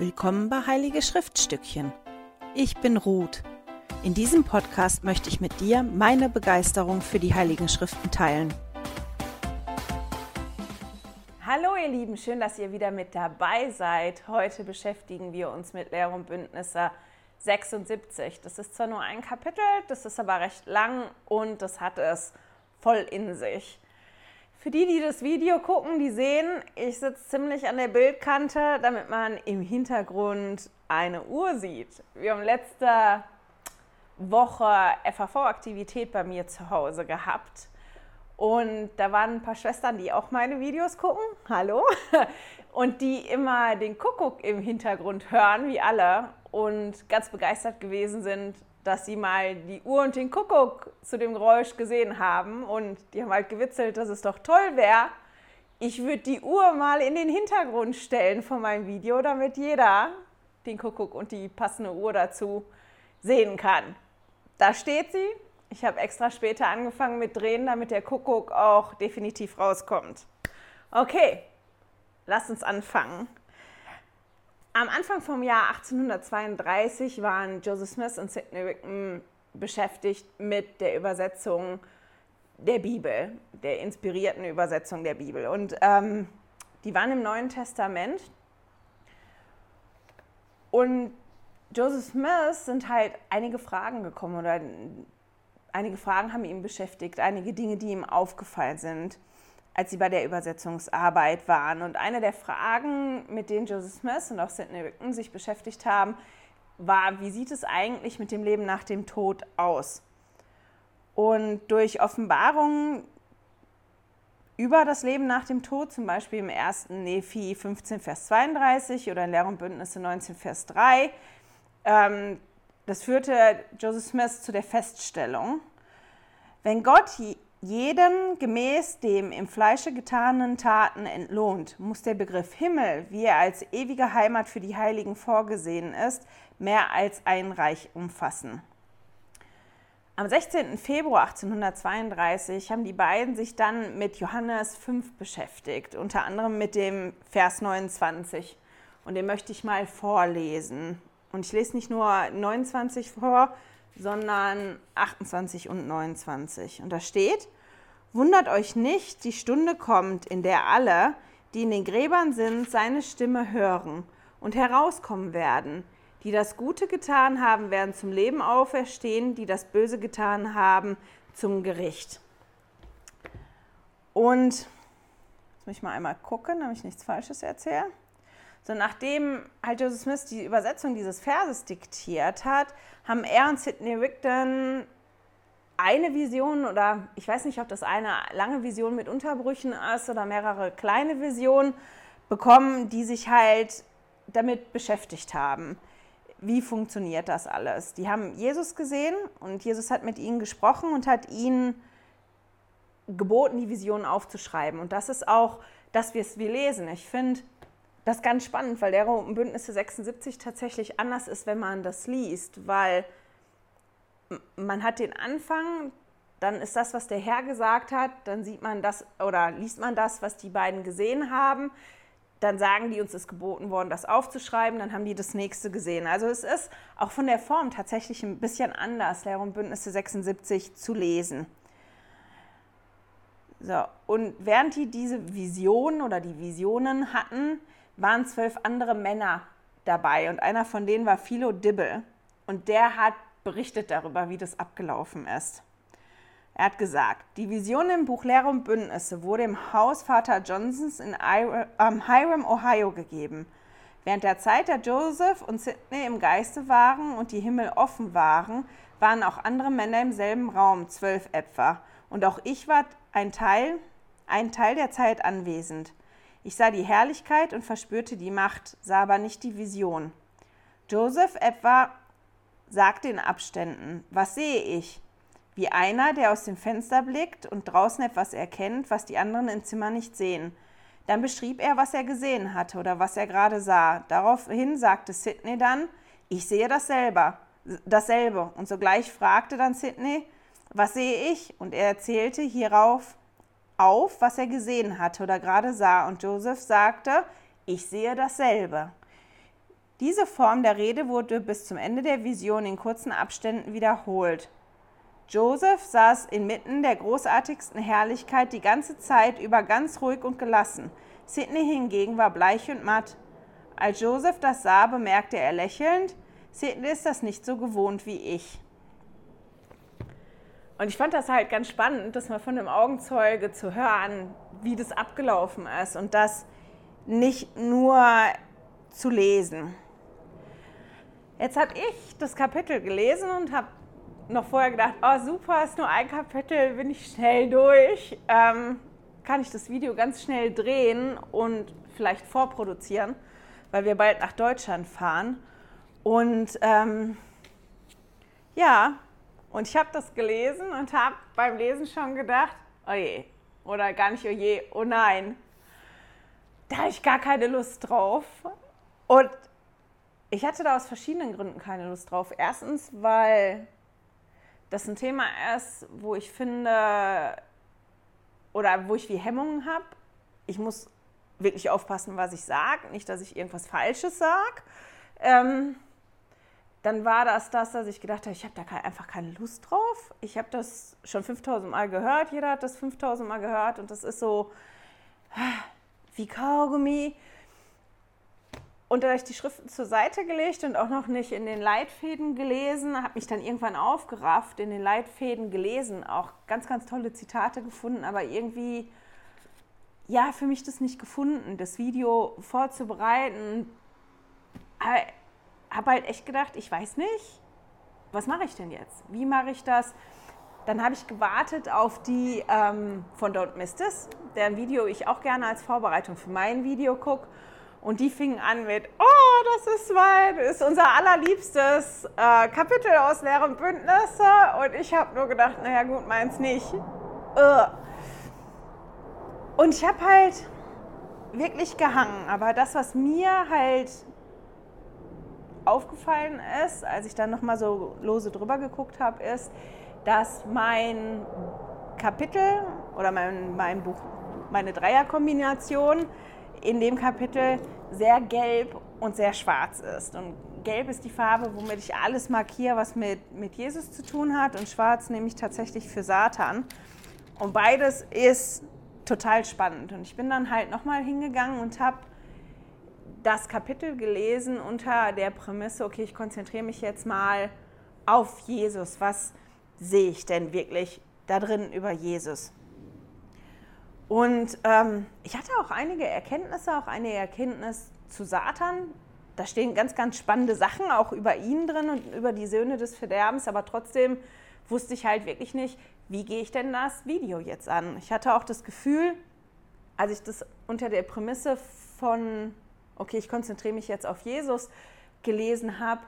Willkommen bei Heilige Schriftstückchen. Ich bin Ruth. In diesem Podcast möchte ich mit dir meine Begeisterung für die Heiligen Schriften teilen. Hallo ihr Lieben, schön, dass ihr wieder mit dabei seid. Heute beschäftigen wir uns mit Lehr und Bündnisse 76. Das ist zwar nur ein Kapitel, das ist aber recht lang und das hat es voll in sich. Für die, die das Video gucken, die sehen, ich sitze ziemlich an der Bildkante, damit man im Hintergrund eine Uhr sieht. Wir haben letzte Woche FAV-Aktivität bei mir zu Hause gehabt. Und da waren ein paar Schwestern, die auch meine Videos gucken. Hallo. Und die immer den Kuckuck im Hintergrund hören, wie alle. Und ganz begeistert gewesen sind, dass sie mal die Uhr und den Kuckuck zu dem Geräusch gesehen haben und die haben halt gewitzelt, dass es doch toll wäre. Ich würde die Uhr mal in den Hintergrund stellen von meinem Video, damit jeder den Kuckuck und die passende Uhr dazu sehen kann. Da steht sie. Ich habe extra später angefangen mit Drehen, damit der Kuckuck auch definitiv rauskommt. Okay, lasst uns anfangen. Am Anfang vom Jahr 1832 waren Joseph Smith und Sidney Wickham beschäftigt mit der Übersetzung der Bibel, der inspirierten Übersetzung der Bibel. Und ähm, die waren im Neuen Testament. Und Joseph Smith sind halt einige Fragen gekommen oder einige Fragen haben ihn beschäftigt, einige Dinge, die ihm aufgefallen sind als sie bei der Übersetzungsarbeit waren. Und eine der Fragen, mit denen Joseph Smith und auch Sidney Rickton sich beschäftigt haben, war, wie sieht es eigentlich mit dem Leben nach dem Tod aus? Und durch Offenbarungen über das Leben nach dem Tod, zum Beispiel im 1. Nephi 15, Vers 32 oder in Lehr und Bündnisse 19, Vers 3, ähm, das führte Joseph Smith zu der Feststellung, wenn Gott jedem gemäß dem im Fleische getanen Taten entlohnt, muss der Begriff Himmel, wie er als ewige Heimat für die Heiligen vorgesehen ist, mehr als ein Reich umfassen. Am 16. Februar 1832 haben die beiden sich dann mit Johannes 5 beschäftigt, unter anderem mit dem Vers 29. Und den möchte ich mal vorlesen. Und ich lese nicht nur 29 vor, sondern 28 und 29. Und da steht, Wundert euch nicht, die Stunde kommt, in der alle, die in den Gräbern sind, seine Stimme hören und herauskommen werden. Die das Gute getan haben, werden zum Leben auferstehen, die das Böse getan haben, zum Gericht. Und jetzt muss ich mal einmal gucken, damit ich nichts Falsches erzähle. So, nachdem halt Joseph Smith die Übersetzung dieses Verses diktiert hat, haben er und Sidney Rigdon eine Vision oder ich weiß nicht, ob das eine lange Vision mit Unterbrüchen ist oder mehrere kleine Visionen bekommen, die sich halt damit beschäftigt haben. Wie funktioniert das alles? Die haben Jesus gesehen und Jesus hat mit ihnen gesprochen und hat ihnen geboten, die Visionen aufzuschreiben. Und das ist auch das, was wir lesen. Ich finde, das ganz spannend, weil der Bündnisse 76 tatsächlich anders ist, wenn man das liest, weil man hat den Anfang, dann ist das, was der Herr gesagt hat, dann sieht man das oder liest man das, was die beiden gesehen haben. Dann sagen die, uns ist geboten worden, das aufzuschreiben, dann haben die das nächste gesehen. Also es ist auch von der Form tatsächlich ein bisschen anders, Lehr und Bündnisse 76 zu lesen. So, und während die diese Vision oder die Visionen hatten, waren zwölf andere Männer dabei und einer von denen war Philo Dibble und der hat berichtet darüber, wie das abgelaufen ist. Er hat gesagt, die Vision im Buch Lehre und Bündnisse wurde im Haus Vater Johnsons in Hiram, Ohio gegeben. Während der Zeit, da Joseph und Sidney im Geiste waren und die Himmel offen waren, waren auch andere Männer im selben Raum, zwölf etwa. Und auch ich war ein Teil, ein Teil der Zeit anwesend. Ich sah die Herrlichkeit und verspürte die Macht, sah aber nicht die Vision. Joseph etwa sagte in Abständen, was sehe ich? Wie einer, der aus dem Fenster blickt und draußen etwas erkennt, was die anderen im Zimmer nicht sehen. Dann beschrieb er, was er gesehen hatte oder was er gerade sah. Daraufhin sagte Sidney dann, ich sehe dasselbe, dasselbe. Und sogleich fragte dann Sidney, was sehe ich? Und er erzählte hierauf auf, was er gesehen hatte oder gerade sah. Und Joseph sagte, ich sehe dasselbe. Diese Form der Rede wurde bis zum Ende der Vision in kurzen Abständen wiederholt. Joseph saß inmitten der großartigsten Herrlichkeit die ganze Zeit über ganz ruhig und gelassen. Sidney hingegen war bleich und matt. Als Joseph das sah, bemerkte er lächelnd, Sidney ist das nicht so gewohnt wie ich. Und ich fand das halt ganz spannend, das mal von einem Augenzeuge zu hören, wie das abgelaufen ist und das nicht nur zu lesen. Jetzt habe ich das Kapitel gelesen und habe noch vorher gedacht, oh super, ist nur ein Kapitel, bin ich schnell durch. Ähm, kann ich das Video ganz schnell drehen und vielleicht vorproduzieren, weil wir bald nach Deutschland fahren. Und ähm, ja, und ich habe das gelesen und habe beim Lesen schon gedacht, oh je, oder gar nicht oh je, oh nein, da habe ich gar keine Lust drauf. Und ich hatte da aus verschiedenen Gründen keine Lust drauf. Erstens, weil das ein Thema ist, wo ich finde, oder wo ich wie Hemmungen habe. Ich muss wirklich aufpassen, was ich sage, nicht, dass ich irgendwas Falsches sage. Ähm, dann war das das, dass ich gedacht habe, ich habe da einfach keine Lust drauf. Ich habe das schon 5000 Mal gehört, jeder hat das 5000 Mal gehört und das ist so wie Kaugummi. Und da habe ich die Schriften zur Seite gelegt und auch noch nicht in den Leitfäden gelesen, habe mich dann irgendwann aufgerafft, in den Leitfäden gelesen, auch ganz, ganz tolle Zitate gefunden, aber irgendwie, ja, für mich das nicht gefunden, das Video vorzubereiten. Habe halt echt gedacht, ich weiß nicht, was mache ich denn jetzt? Wie mache ich das? Dann habe ich gewartet auf die ähm, von Don't Miss This, deren Video ich auch gerne als Vorbereitung für mein Video gucke. Und die fingen an mit, oh, das ist mein, ist unser allerliebstes äh, Kapitel aus Lehren Bündnisse. Und ich habe nur gedacht, naja gut, meins nicht. Uh. Und ich habe halt wirklich gehangen. Aber das, was mir halt aufgefallen ist, als ich dann nochmal so lose drüber geguckt habe, ist, dass mein Kapitel oder mein, mein Buch, meine Dreierkombination in dem Kapitel sehr gelb und sehr schwarz ist. Und gelb ist die Farbe, womit ich alles markiere, was mit, mit Jesus zu tun hat. Und schwarz nehme ich tatsächlich für Satan. Und beides ist total spannend. Und ich bin dann halt nochmal hingegangen und habe das Kapitel gelesen unter der Prämisse, okay, ich konzentriere mich jetzt mal auf Jesus. Was sehe ich denn wirklich da drin über Jesus? Und ähm, ich hatte auch einige Erkenntnisse, auch eine Erkenntnis zu Satan. Da stehen ganz, ganz spannende Sachen auch über ihn drin und über die Söhne des Verderbens, aber trotzdem wusste ich halt wirklich nicht, wie gehe ich denn das Video jetzt an. Ich hatte auch das Gefühl, als ich das unter der Prämisse von, okay, ich konzentriere mich jetzt auf Jesus, gelesen habe,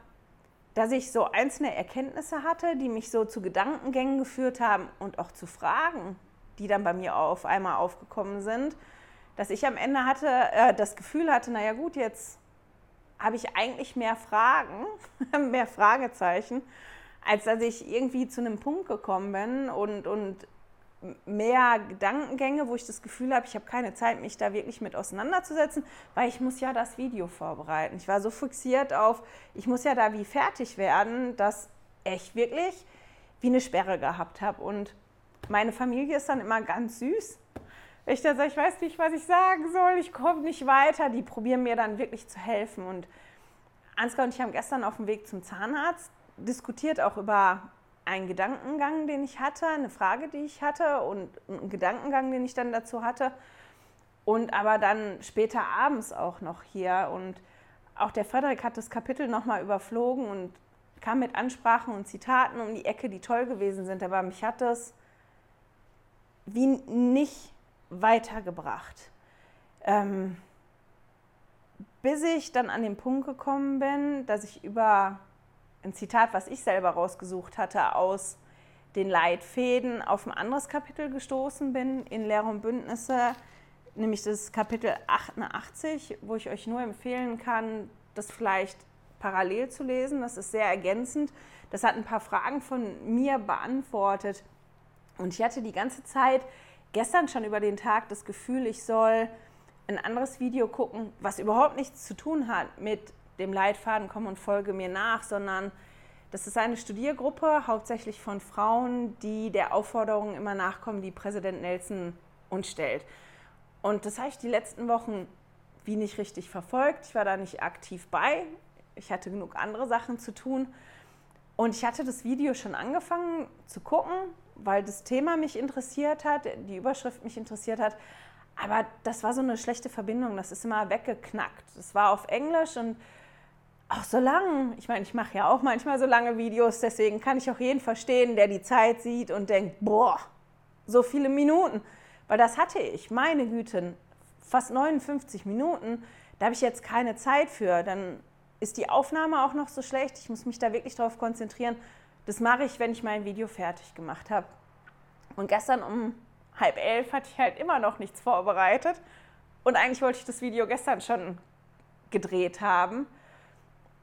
dass ich so einzelne Erkenntnisse hatte, die mich so zu Gedankengängen geführt haben und auch zu Fragen, die dann bei mir auf einmal aufgekommen sind, dass ich am Ende hatte, äh, das Gefühl hatte, naja gut, jetzt habe ich eigentlich mehr Fragen, mehr Fragezeichen, als dass ich irgendwie zu einem Punkt gekommen bin und, und mehr Gedankengänge, wo ich das Gefühl habe, ich habe keine Zeit, mich da wirklich mit auseinanderzusetzen, weil ich muss ja das Video vorbereiten. Ich war so fixiert auf, ich muss ja da wie fertig werden, dass ich wirklich wie eine Sperre gehabt habe. Und meine Familie ist dann immer ganz süß. Ich dann sage, ich weiß nicht, was ich sagen soll, ich komme nicht weiter. Die probieren mir dann wirklich zu helfen. Und Ansgar und ich haben gestern auf dem Weg zum Zahnarzt diskutiert auch über einen Gedankengang, den ich hatte, eine Frage, die ich hatte und einen Gedankengang, den ich dann dazu hatte. Und aber dann später abends auch noch hier. Und auch der Frederik hat das Kapitel nochmal überflogen und kam mit Ansprachen und Zitaten um die Ecke, die toll gewesen sind. Aber mich hat das wie nicht weitergebracht. Ähm, bis ich dann an den Punkt gekommen bin, dass ich über ein Zitat, was ich selber rausgesucht hatte, aus den Leitfäden auf ein anderes Kapitel gestoßen bin in Lehre und Bündnisse, nämlich das Kapitel 88, wo ich euch nur empfehlen kann, das vielleicht parallel zu lesen. Das ist sehr ergänzend. Das hat ein paar Fragen von mir beantwortet, und ich hatte die ganze Zeit gestern schon über den Tag das Gefühl, ich soll ein anderes Video gucken, was überhaupt nichts zu tun hat mit dem Leitfaden komm und folge mir nach, sondern das ist eine Studiergruppe, hauptsächlich von Frauen, die der Aufforderung immer nachkommen, die Präsident Nelson uns stellt. Und das habe ich die letzten Wochen wie nicht richtig verfolgt. Ich war da nicht aktiv bei. Ich hatte genug andere Sachen zu tun. Und ich hatte das Video schon angefangen zu gucken, weil das Thema mich interessiert hat, die Überschrift mich interessiert hat. Aber das war so eine schlechte Verbindung, das ist immer weggeknackt. Das war auf Englisch und auch so lang. Ich meine, ich mache ja auch manchmal so lange Videos, deswegen kann ich auch jeden verstehen, der die Zeit sieht und denkt, boah, so viele Minuten. Weil das hatte ich, meine Güte, fast 59 Minuten. Da habe ich jetzt keine Zeit für. Dann ist die Aufnahme auch noch so schlecht. Ich muss mich da wirklich darauf konzentrieren. Das mache ich, wenn ich mein Video fertig gemacht habe. Und gestern um halb elf hatte ich halt immer noch nichts vorbereitet. Und eigentlich wollte ich das Video gestern schon gedreht haben.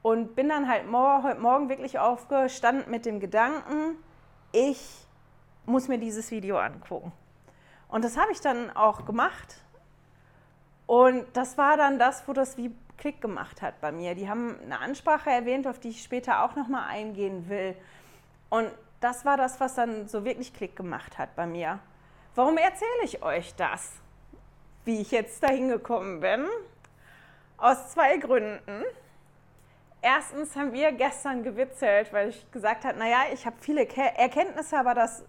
Und bin dann halt mor heute Morgen wirklich aufgestanden mit dem Gedanken, ich muss mir dieses Video angucken. Und das habe ich dann auch gemacht. Und das war dann das, wo das wie Klick gemacht hat bei mir. Die haben eine Ansprache erwähnt, auf die ich später auch nochmal eingehen will. Und das war das, was dann so wirklich Klick gemacht hat bei mir. Warum erzähle ich euch das? Wie ich jetzt dahin gekommen bin? Aus zwei Gründen. Erstens haben wir gestern gewitzelt, weil ich gesagt habe, naja, ich habe viele Erkenntnisse, aber das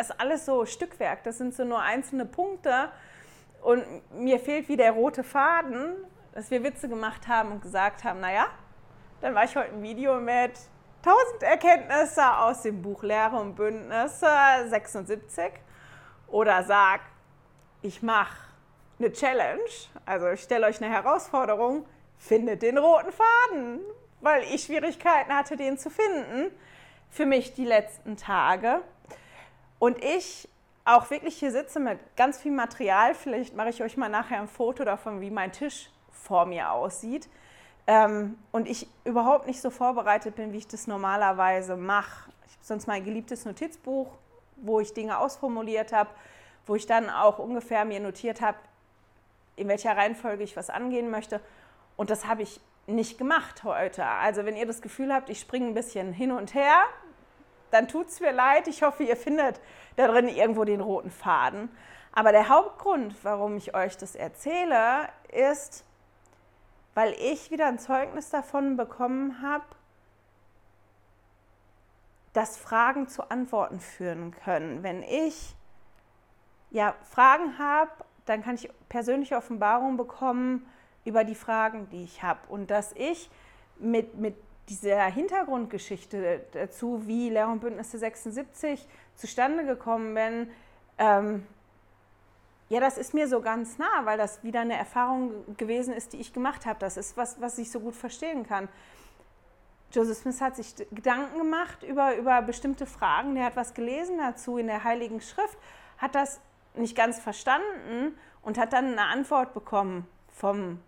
ist alles so Stückwerk. Das sind so nur einzelne Punkte. Und mir fehlt wie der rote Faden, dass wir Witze gemacht haben und gesagt haben, naja, dann war ich heute ein Video mit 1000 Erkenntnisse aus dem Buch Lehre und Bündnisse 76 oder sag, ich mache eine Challenge, also ich stelle euch eine Herausforderung, findet den roten Faden, weil ich Schwierigkeiten hatte, den zu finden für mich die letzten Tage. Und ich auch wirklich hier sitze mit ganz viel Material. Vielleicht mache ich euch mal nachher ein Foto davon, wie mein Tisch vor mir aussieht. Ähm, und ich überhaupt nicht so vorbereitet bin, wie ich das normalerweise mache. Ich habe sonst mein geliebtes Notizbuch, wo ich Dinge ausformuliert habe, wo ich dann auch ungefähr mir notiert habe, in welcher Reihenfolge ich was angehen möchte. Und das habe ich nicht gemacht heute. Also wenn ihr das Gefühl habt, ich springe ein bisschen hin und her, dann tut es mir leid. Ich hoffe, ihr findet da drin irgendwo den roten Faden. Aber der Hauptgrund, warum ich euch das erzähle, ist, weil ich wieder ein Zeugnis davon bekommen habe, dass Fragen zu Antworten führen können. Wenn ich ja, Fragen habe, dann kann ich persönliche Offenbarungen bekommen über die Fragen, die ich habe. Und dass ich mit, mit dieser Hintergrundgeschichte dazu, wie Lehr- und Bündnisse 76 zustande gekommen bin, ähm, ja, das ist mir so ganz nah, weil das wieder eine Erfahrung gewesen ist, die ich gemacht habe. Das ist was, was ich so gut verstehen kann. Joseph Smith hat sich Gedanken gemacht über, über bestimmte Fragen. Der hat was gelesen dazu in der Heiligen Schrift, hat das nicht ganz verstanden und hat dann eine Antwort bekommen vom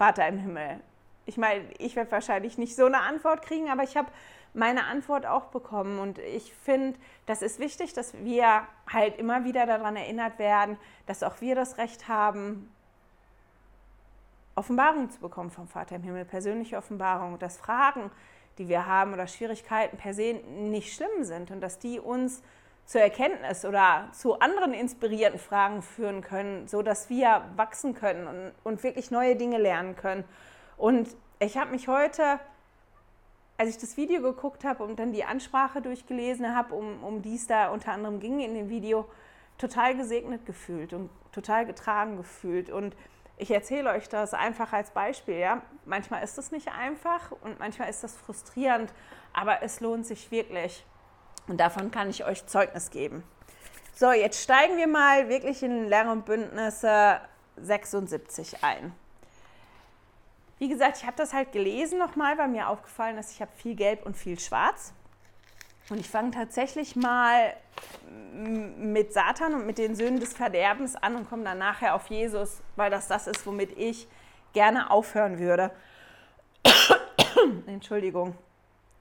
Vater im Himmel. Ich meine, ich werde wahrscheinlich nicht so eine Antwort kriegen, aber ich habe meine Antwort auch bekommen. Und ich finde, das ist wichtig, dass wir halt immer wieder daran erinnert werden, dass auch wir das Recht haben, Offenbarung zu bekommen vom Vater im Himmel, persönliche Offenbarung, dass Fragen, die wir haben oder Schwierigkeiten per se nicht schlimm sind und dass die uns zur Erkenntnis oder zu anderen inspirierten Fragen führen können, sodass wir wachsen können und, und wirklich neue Dinge lernen können. Und ich habe mich heute als ich das Video geguckt habe und dann die Ansprache durchgelesen habe, um, um die es da unter anderem ging in dem Video, total gesegnet gefühlt und total getragen gefühlt. Und ich erzähle euch das einfach als Beispiel. Ja? Manchmal ist es nicht einfach und manchmal ist das frustrierend, aber es lohnt sich wirklich. Und davon kann ich euch Zeugnis geben. So, jetzt steigen wir mal wirklich in Lehre und Bündnisse 76 ein. Wie gesagt, ich habe das halt gelesen nochmal, weil mir aufgefallen ist, ich habe viel Gelb und viel Schwarz. Und ich fange tatsächlich mal mit Satan und mit den Söhnen des Verderbens an und komme dann nachher auf Jesus, weil das das ist, womit ich gerne aufhören würde. Entschuldigung,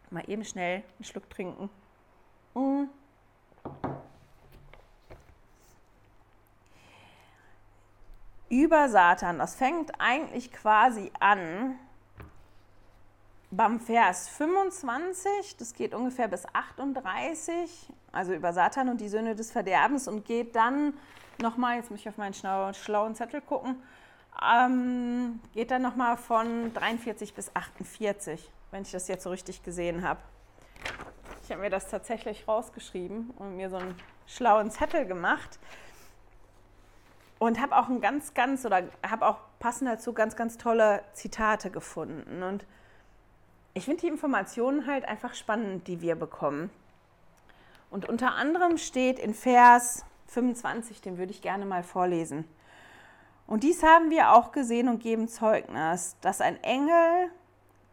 mal eben schnell einen Schluck trinken. Mm. über Satan. Das fängt eigentlich quasi an beim Vers 25, das geht ungefähr bis 38, also über Satan und die Söhne des Verderbens und geht dann nochmal, jetzt muss ich auf meinen schlauen Zettel gucken, ähm, geht dann nochmal von 43 bis 48, wenn ich das jetzt so richtig gesehen habe. Ich habe mir das tatsächlich rausgeschrieben und mir so einen schlauen Zettel gemacht und habe auch ein ganz, ganz oder habe auch passend dazu ganz, ganz tolle Zitate gefunden. Und ich finde die Informationen halt einfach spannend, die wir bekommen. Und unter anderem steht in Vers 25, den würde ich gerne mal vorlesen. Und dies haben wir auch gesehen und geben Zeugnis, dass ein Engel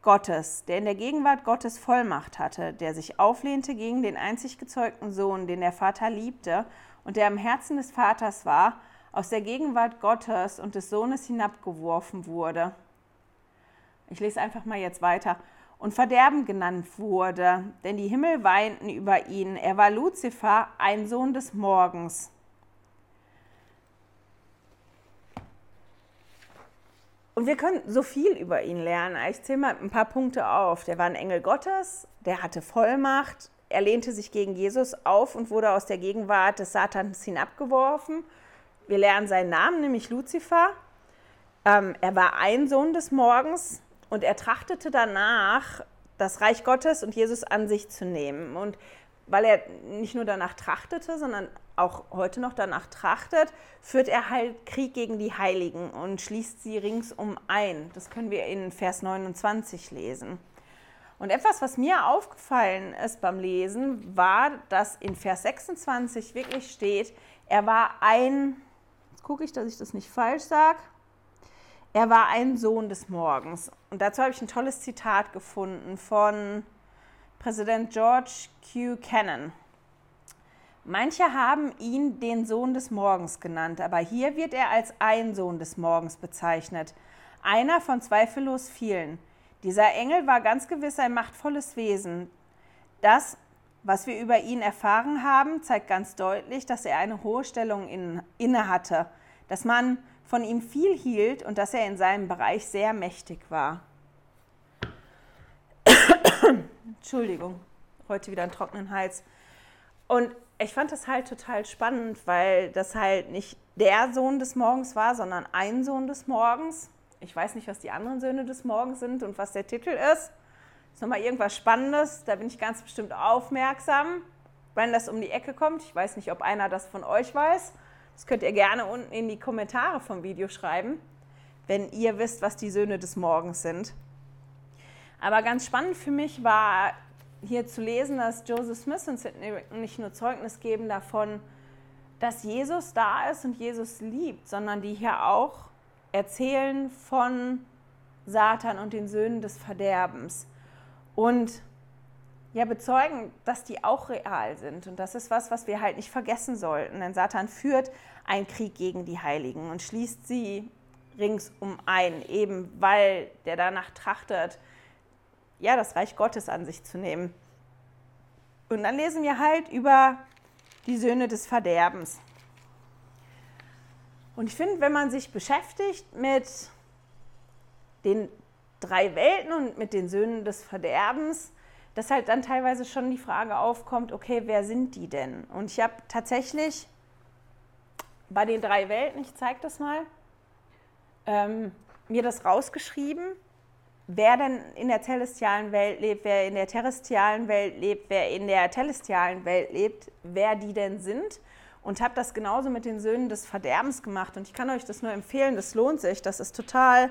Gottes, der in der Gegenwart Gottes Vollmacht hatte, der sich auflehnte gegen den einzig gezeugten Sohn, den der Vater liebte und der am Herzen des Vaters war, aus der Gegenwart Gottes und des Sohnes hinabgeworfen wurde. Ich lese einfach mal jetzt weiter. Und Verderben genannt wurde, denn die Himmel weinten über ihn. Er war Luzifer, ein Sohn des Morgens. Und wir können so viel über ihn lernen. Ich zähle mal ein paar Punkte auf. Der war ein Engel Gottes, der hatte Vollmacht, er lehnte sich gegen Jesus auf und wurde aus der Gegenwart des Satans hinabgeworfen. Wir lernen seinen Namen, nämlich Luzifer. Ähm, er war ein Sohn des Morgens und er trachtete danach, das Reich Gottes und Jesus an sich zu nehmen. Und weil er nicht nur danach trachtete, sondern auch heute noch danach trachtet, führt er halt Krieg gegen die Heiligen und schließt sie ringsum ein. Das können wir in Vers 29 lesen. Und etwas, was mir aufgefallen ist beim Lesen, war, dass in Vers 26 wirklich steht, er war ein gucke ich, dass ich das nicht falsch sage. Er war ein Sohn des Morgens. Und dazu habe ich ein tolles Zitat gefunden von Präsident George Q. Cannon. Manche haben ihn den Sohn des Morgens genannt, aber hier wird er als ein Sohn des Morgens bezeichnet. Einer von zweifellos vielen. Dieser Engel war ganz gewiss ein machtvolles Wesen, das was wir über ihn erfahren haben, zeigt ganz deutlich, dass er eine hohe Stellung in, inne hatte, dass man von ihm viel hielt und dass er in seinem Bereich sehr mächtig war. Entschuldigung, heute wieder einen trockenen Hals. Und ich fand das halt total spannend, weil das halt nicht der Sohn des Morgens war, sondern ein Sohn des Morgens. Ich weiß nicht, was die anderen Söhne des Morgens sind und was der Titel ist ist nochmal irgendwas Spannendes, da bin ich ganz bestimmt aufmerksam, wenn das um die Ecke kommt. Ich weiß nicht, ob einer das von euch weiß. Das könnt ihr gerne unten in die Kommentare vom Video schreiben, wenn ihr wisst, was die Söhne des Morgens sind. Aber ganz spannend für mich war hier zu lesen, dass Joseph Smith uns nicht nur Zeugnis geben davon, dass Jesus da ist und Jesus liebt, sondern die hier auch erzählen von Satan und den Söhnen des Verderbens und ja, bezeugen, dass die auch real sind. Und das ist was, was wir halt nicht vergessen sollten. Denn Satan führt einen Krieg gegen die Heiligen und schließt sie ringsum ein, eben weil der danach trachtet, ja, das Reich Gottes an sich zu nehmen. Und dann lesen wir halt über die Söhne des Verderbens. Und ich finde, wenn man sich beschäftigt mit den drei Welten und mit den Söhnen des Verderbens, dass halt dann teilweise schon die Frage aufkommt, okay, wer sind die denn? Und ich habe tatsächlich bei den drei Welten, ich zeige das mal, ähm, mir das rausgeschrieben, wer denn in der celestialen Welt lebt, wer in der terrestrialen Welt lebt, wer in der telestialen Welt lebt, wer die denn sind. Und habe das genauso mit den Söhnen des Verderbens gemacht. Und ich kann euch das nur empfehlen, das lohnt sich. Das ist total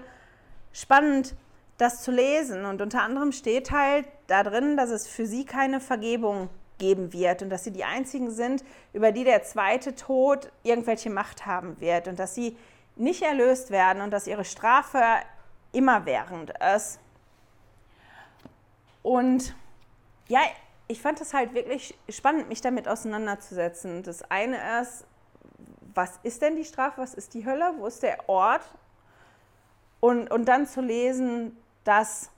spannend, das zu lesen. Und unter anderem steht halt da drin, dass es für sie keine Vergebung geben wird und dass sie die einzigen sind, über die der zweite Tod irgendwelche Macht haben wird und dass sie nicht erlöst werden und dass ihre Strafe immerwährend ist. Und ja, ich fand es halt wirklich spannend, mich damit auseinanderzusetzen. Das eine ist, was ist denn die Strafe? Was ist die Hölle? Wo ist der Ort? Und, und dann zu lesen, dass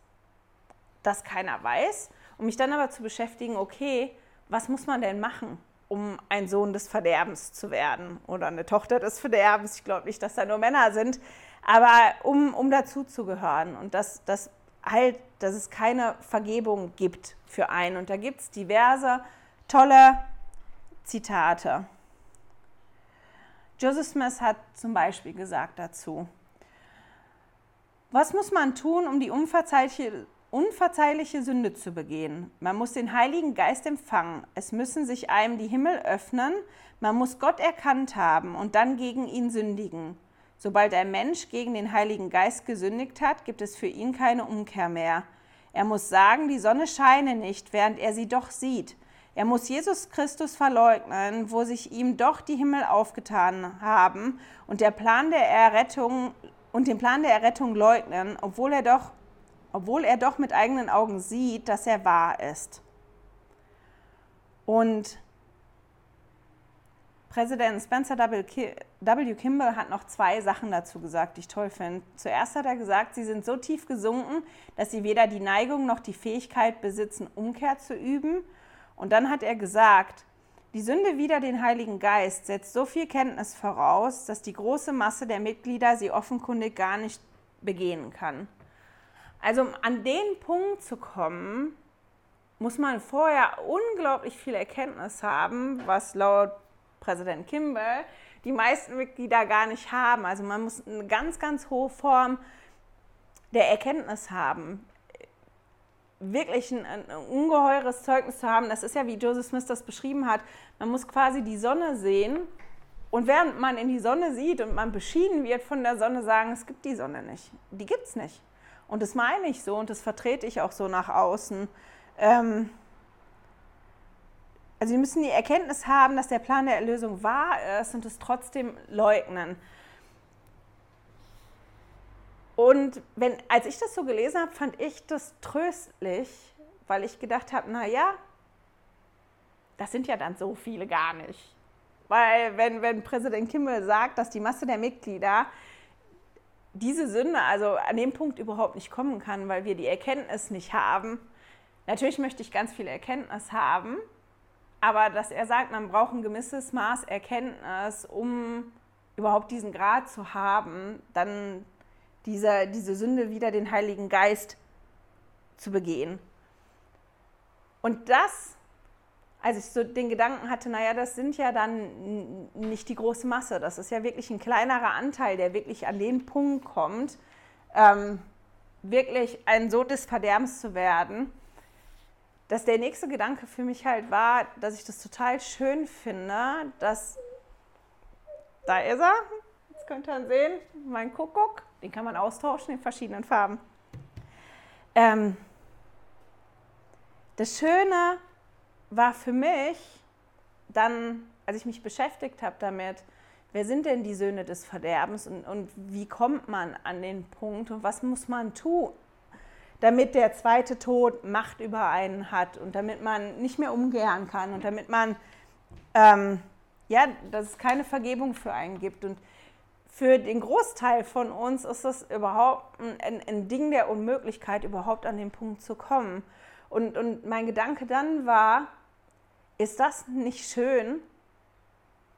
das keiner weiß. Um mich dann aber zu beschäftigen, okay, was muss man denn machen, um ein Sohn des Verderbens zu werden oder eine Tochter des Verderbens? Ich glaube nicht, dass da nur Männer sind, aber um, um dazu zu gehören. Und das, das halt, dass es keine Vergebung gibt für einen. Und da gibt es diverse tolle Zitate. Joseph Smith hat zum Beispiel gesagt dazu, was muss man tun, um die unverzeihliche, unverzeihliche Sünde zu begehen? Man muss den Heiligen Geist empfangen. Es müssen sich einem die Himmel öffnen. Man muss Gott erkannt haben und dann gegen ihn sündigen. Sobald ein Mensch gegen den Heiligen Geist gesündigt hat, gibt es für ihn keine Umkehr mehr. Er muss sagen, die Sonne scheine nicht, während er sie doch sieht. Er muss Jesus Christus verleugnen, wo sich ihm doch die Himmel aufgetan haben und der Plan der Errettung und den Plan der Errettung leugnen, obwohl er doch obwohl er doch mit eigenen Augen sieht, dass er wahr ist. Und Präsident Spencer W. Kimball hat noch zwei Sachen dazu gesagt, die ich toll finde. Zuerst hat er gesagt, sie sind so tief gesunken, dass sie weder die Neigung noch die Fähigkeit besitzen, Umkehr zu üben. Und dann hat er gesagt, die Sünde wider den Heiligen Geist setzt so viel Kenntnis voraus, dass die große Masse der Mitglieder sie offenkundig gar nicht begehen kann. Also um an den Punkt zu kommen, muss man vorher unglaublich viel Erkenntnis haben, was laut Präsident Kimball die meisten Mitglieder gar nicht haben. Also man muss eine ganz, ganz hohe Form der Erkenntnis haben. Wirklich ein, ein, ungeheures Zeugnis zu haben, das ist ja, wie Joseph Smith das beschrieben hat, man muss quasi die Sonne sehen und während man in die Sonne sieht und man beschieden wird von der Sonne, sagen, es gibt die Sonne nicht. Die gibt es nicht. Und das meine ich so und das vertrete ich auch so nach außen. Ähm, also wir müssen die Erkenntnis haben, dass der Plan der Erlösung wahr ist und es trotzdem leugnen. Und wenn, als ich das so gelesen habe, fand ich das tröstlich, weil ich gedacht habe, naja, das sind ja dann so viele gar nicht. Weil wenn, wenn Präsident Kimmel sagt, dass die Masse der Mitglieder diese Sünde also an dem Punkt überhaupt nicht kommen kann, weil wir die Erkenntnis nicht haben, natürlich möchte ich ganz viel Erkenntnis haben, aber dass er sagt, man braucht ein gewisses Maß Erkenntnis, um überhaupt diesen Grad zu haben, dann diese, diese Sünde wieder den Heiligen Geist zu begehen. Und das, als ich so den Gedanken hatte, naja, das sind ja dann nicht die große Masse, das ist ja wirklich ein kleinerer Anteil, der wirklich an den Punkt kommt, ähm, wirklich ein Sohn des Verderbens zu werden dass der nächste Gedanke für mich halt war, dass ich das total schön finde, dass da ist er, jetzt könnt ihr ihn sehen, mein Kuckuck, den kann man austauschen in verschiedenen Farben. Ähm, das Schöne war für mich dann, als ich mich beschäftigt habe damit, wer sind denn die Söhne des Verderbens und, und wie kommt man an den Punkt und was muss man tun? Damit der zweite Tod Macht über einen hat und damit man nicht mehr umkehren kann und damit man, ähm, ja, dass es keine Vergebung für einen gibt. Und für den Großteil von uns ist das überhaupt ein, ein Ding der Unmöglichkeit, überhaupt an den Punkt zu kommen. Und, und mein Gedanke dann war, ist das nicht schön?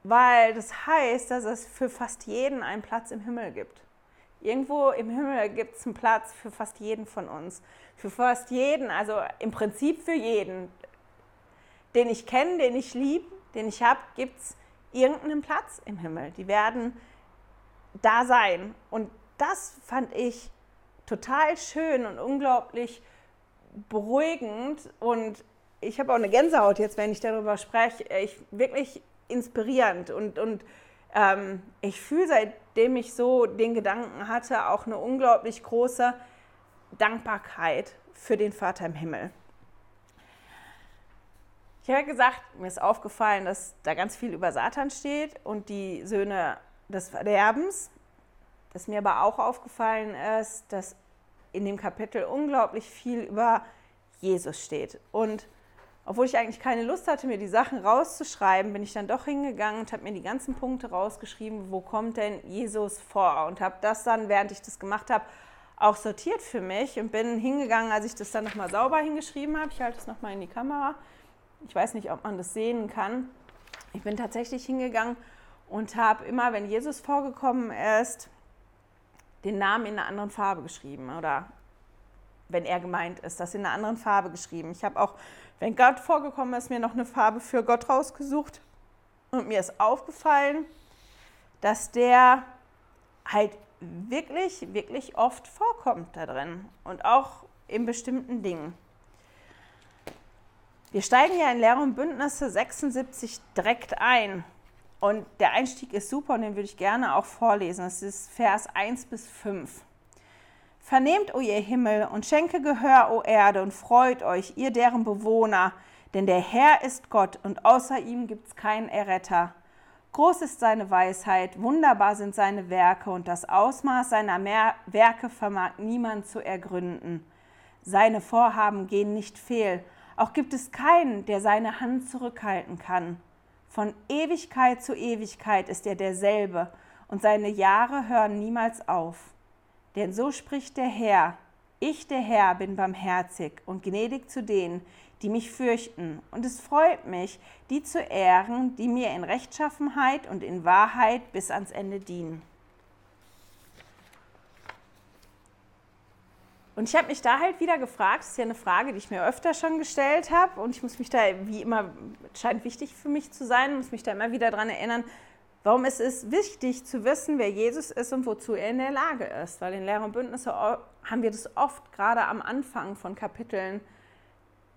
Weil das heißt, dass es für fast jeden einen Platz im Himmel gibt. Irgendwo im Himmel gibt es einen Platz für fast jeden von uns. Für fast jeden, also im Prinzip für jeden. Den ich kenne, den ich liebe, den ich habe, gibt es irgendeinen Platz im Himmel. Die werden da sein. Und das fand ich total schön und unglaublich beruhigend. Und ich habe auch eine Gänsehaut jetzt, wenn ich darüber spreche. Ich, wirklich inspirierend und, und ähm, ich fühle, seitdem ich so den Gedanken hatte, auch eine unglaublich große Dankbarkeit für den Vater im Himmel. Ich habe gesagt, mir ist aufgefallen, dass da ganz viel über Satan steht und die Söhne des Verderbens. Dass mir aber auch aufgefallen ist, dass in dem Kapitel unglaublich viel über Jesus steht. Und obwohl ich eigentlich keine Lust hatte, mir die Sachen rauszuschreiben, bin ich dann doch hingegangen und habe mir die ganzen Punkte rausgeschrieben, wo kommt denn Jesus vor? Und habe das dann, während ich das gemacht habe, auch sortiert für mich und bin hingegangen, als ich das dann nochmal sauber hingeschrieben habe. Ich halte es nochmal in die Kamera. Ich weiß nicht, ob man das sehen kann. Ich bin tatsächlich hingegangen und habe immer, wenn Jesus vorgekommen ist, den Namen in einer anderen Farbe geschrieben oder wenn er gemeint ist, das in einer anderen Farbe geschrieben. Ich habe auch, wenn Gott vorgekommen ist, mir noch eine Farbe für Gott rausgesucht und mir ist aufgefallen, dass der halt wirklich, wirklich oft vorkommt da drin und auch in bestimmten Dingen. Wir steigen ja in Lehre und Bündnisse 76 direkt ein. Und der Einstieg ist super und den würde ich gerne auch vorlesen. Das ist Vers 1 bis 5. Vernehmt, o ihr Himmel, und schenke Gehör, o Erde, und freut euch, ihr deren Bewohner, denn der Herr ist Gott, und außer ihm gibt es keinen Erretter. Groß ist seine Weisheit, wunderbar sind seine Werke, und das Ausmaß seiner Werke vermag niemand zu ergründen. Seine Vorhaben gehen nicht fehl, auch gibt es keinen, der seine Hand zurückhalten kann. Von Ewigkeit zu Ewigkeit ist er derselbe, und seine Jahre hören niemals auf. Denn so spricht der Herr, ich der Herr bin barmherzig und gnädig zu denen, die mich fürchten, und es freut mich, die zu ehren, die mir in Rechtschaffenheit und in Wahrheit bis ans Ende dienen. Und ich habe mich da halt wieder gefragt, das ist ja eine Frage, die ich mir öfter schon gestellt habe und ich muss mich da, wie immer, scheint wichtig für mich zu sein, muss mich da immer wieder daran erinnern, warum es ist wichtig zu wissen, wer Jesus ist und wozu er in der Lage ist. Weil in Lehre und Bündnisse haben wir das oft, gerade am Anfang von Kapiteln,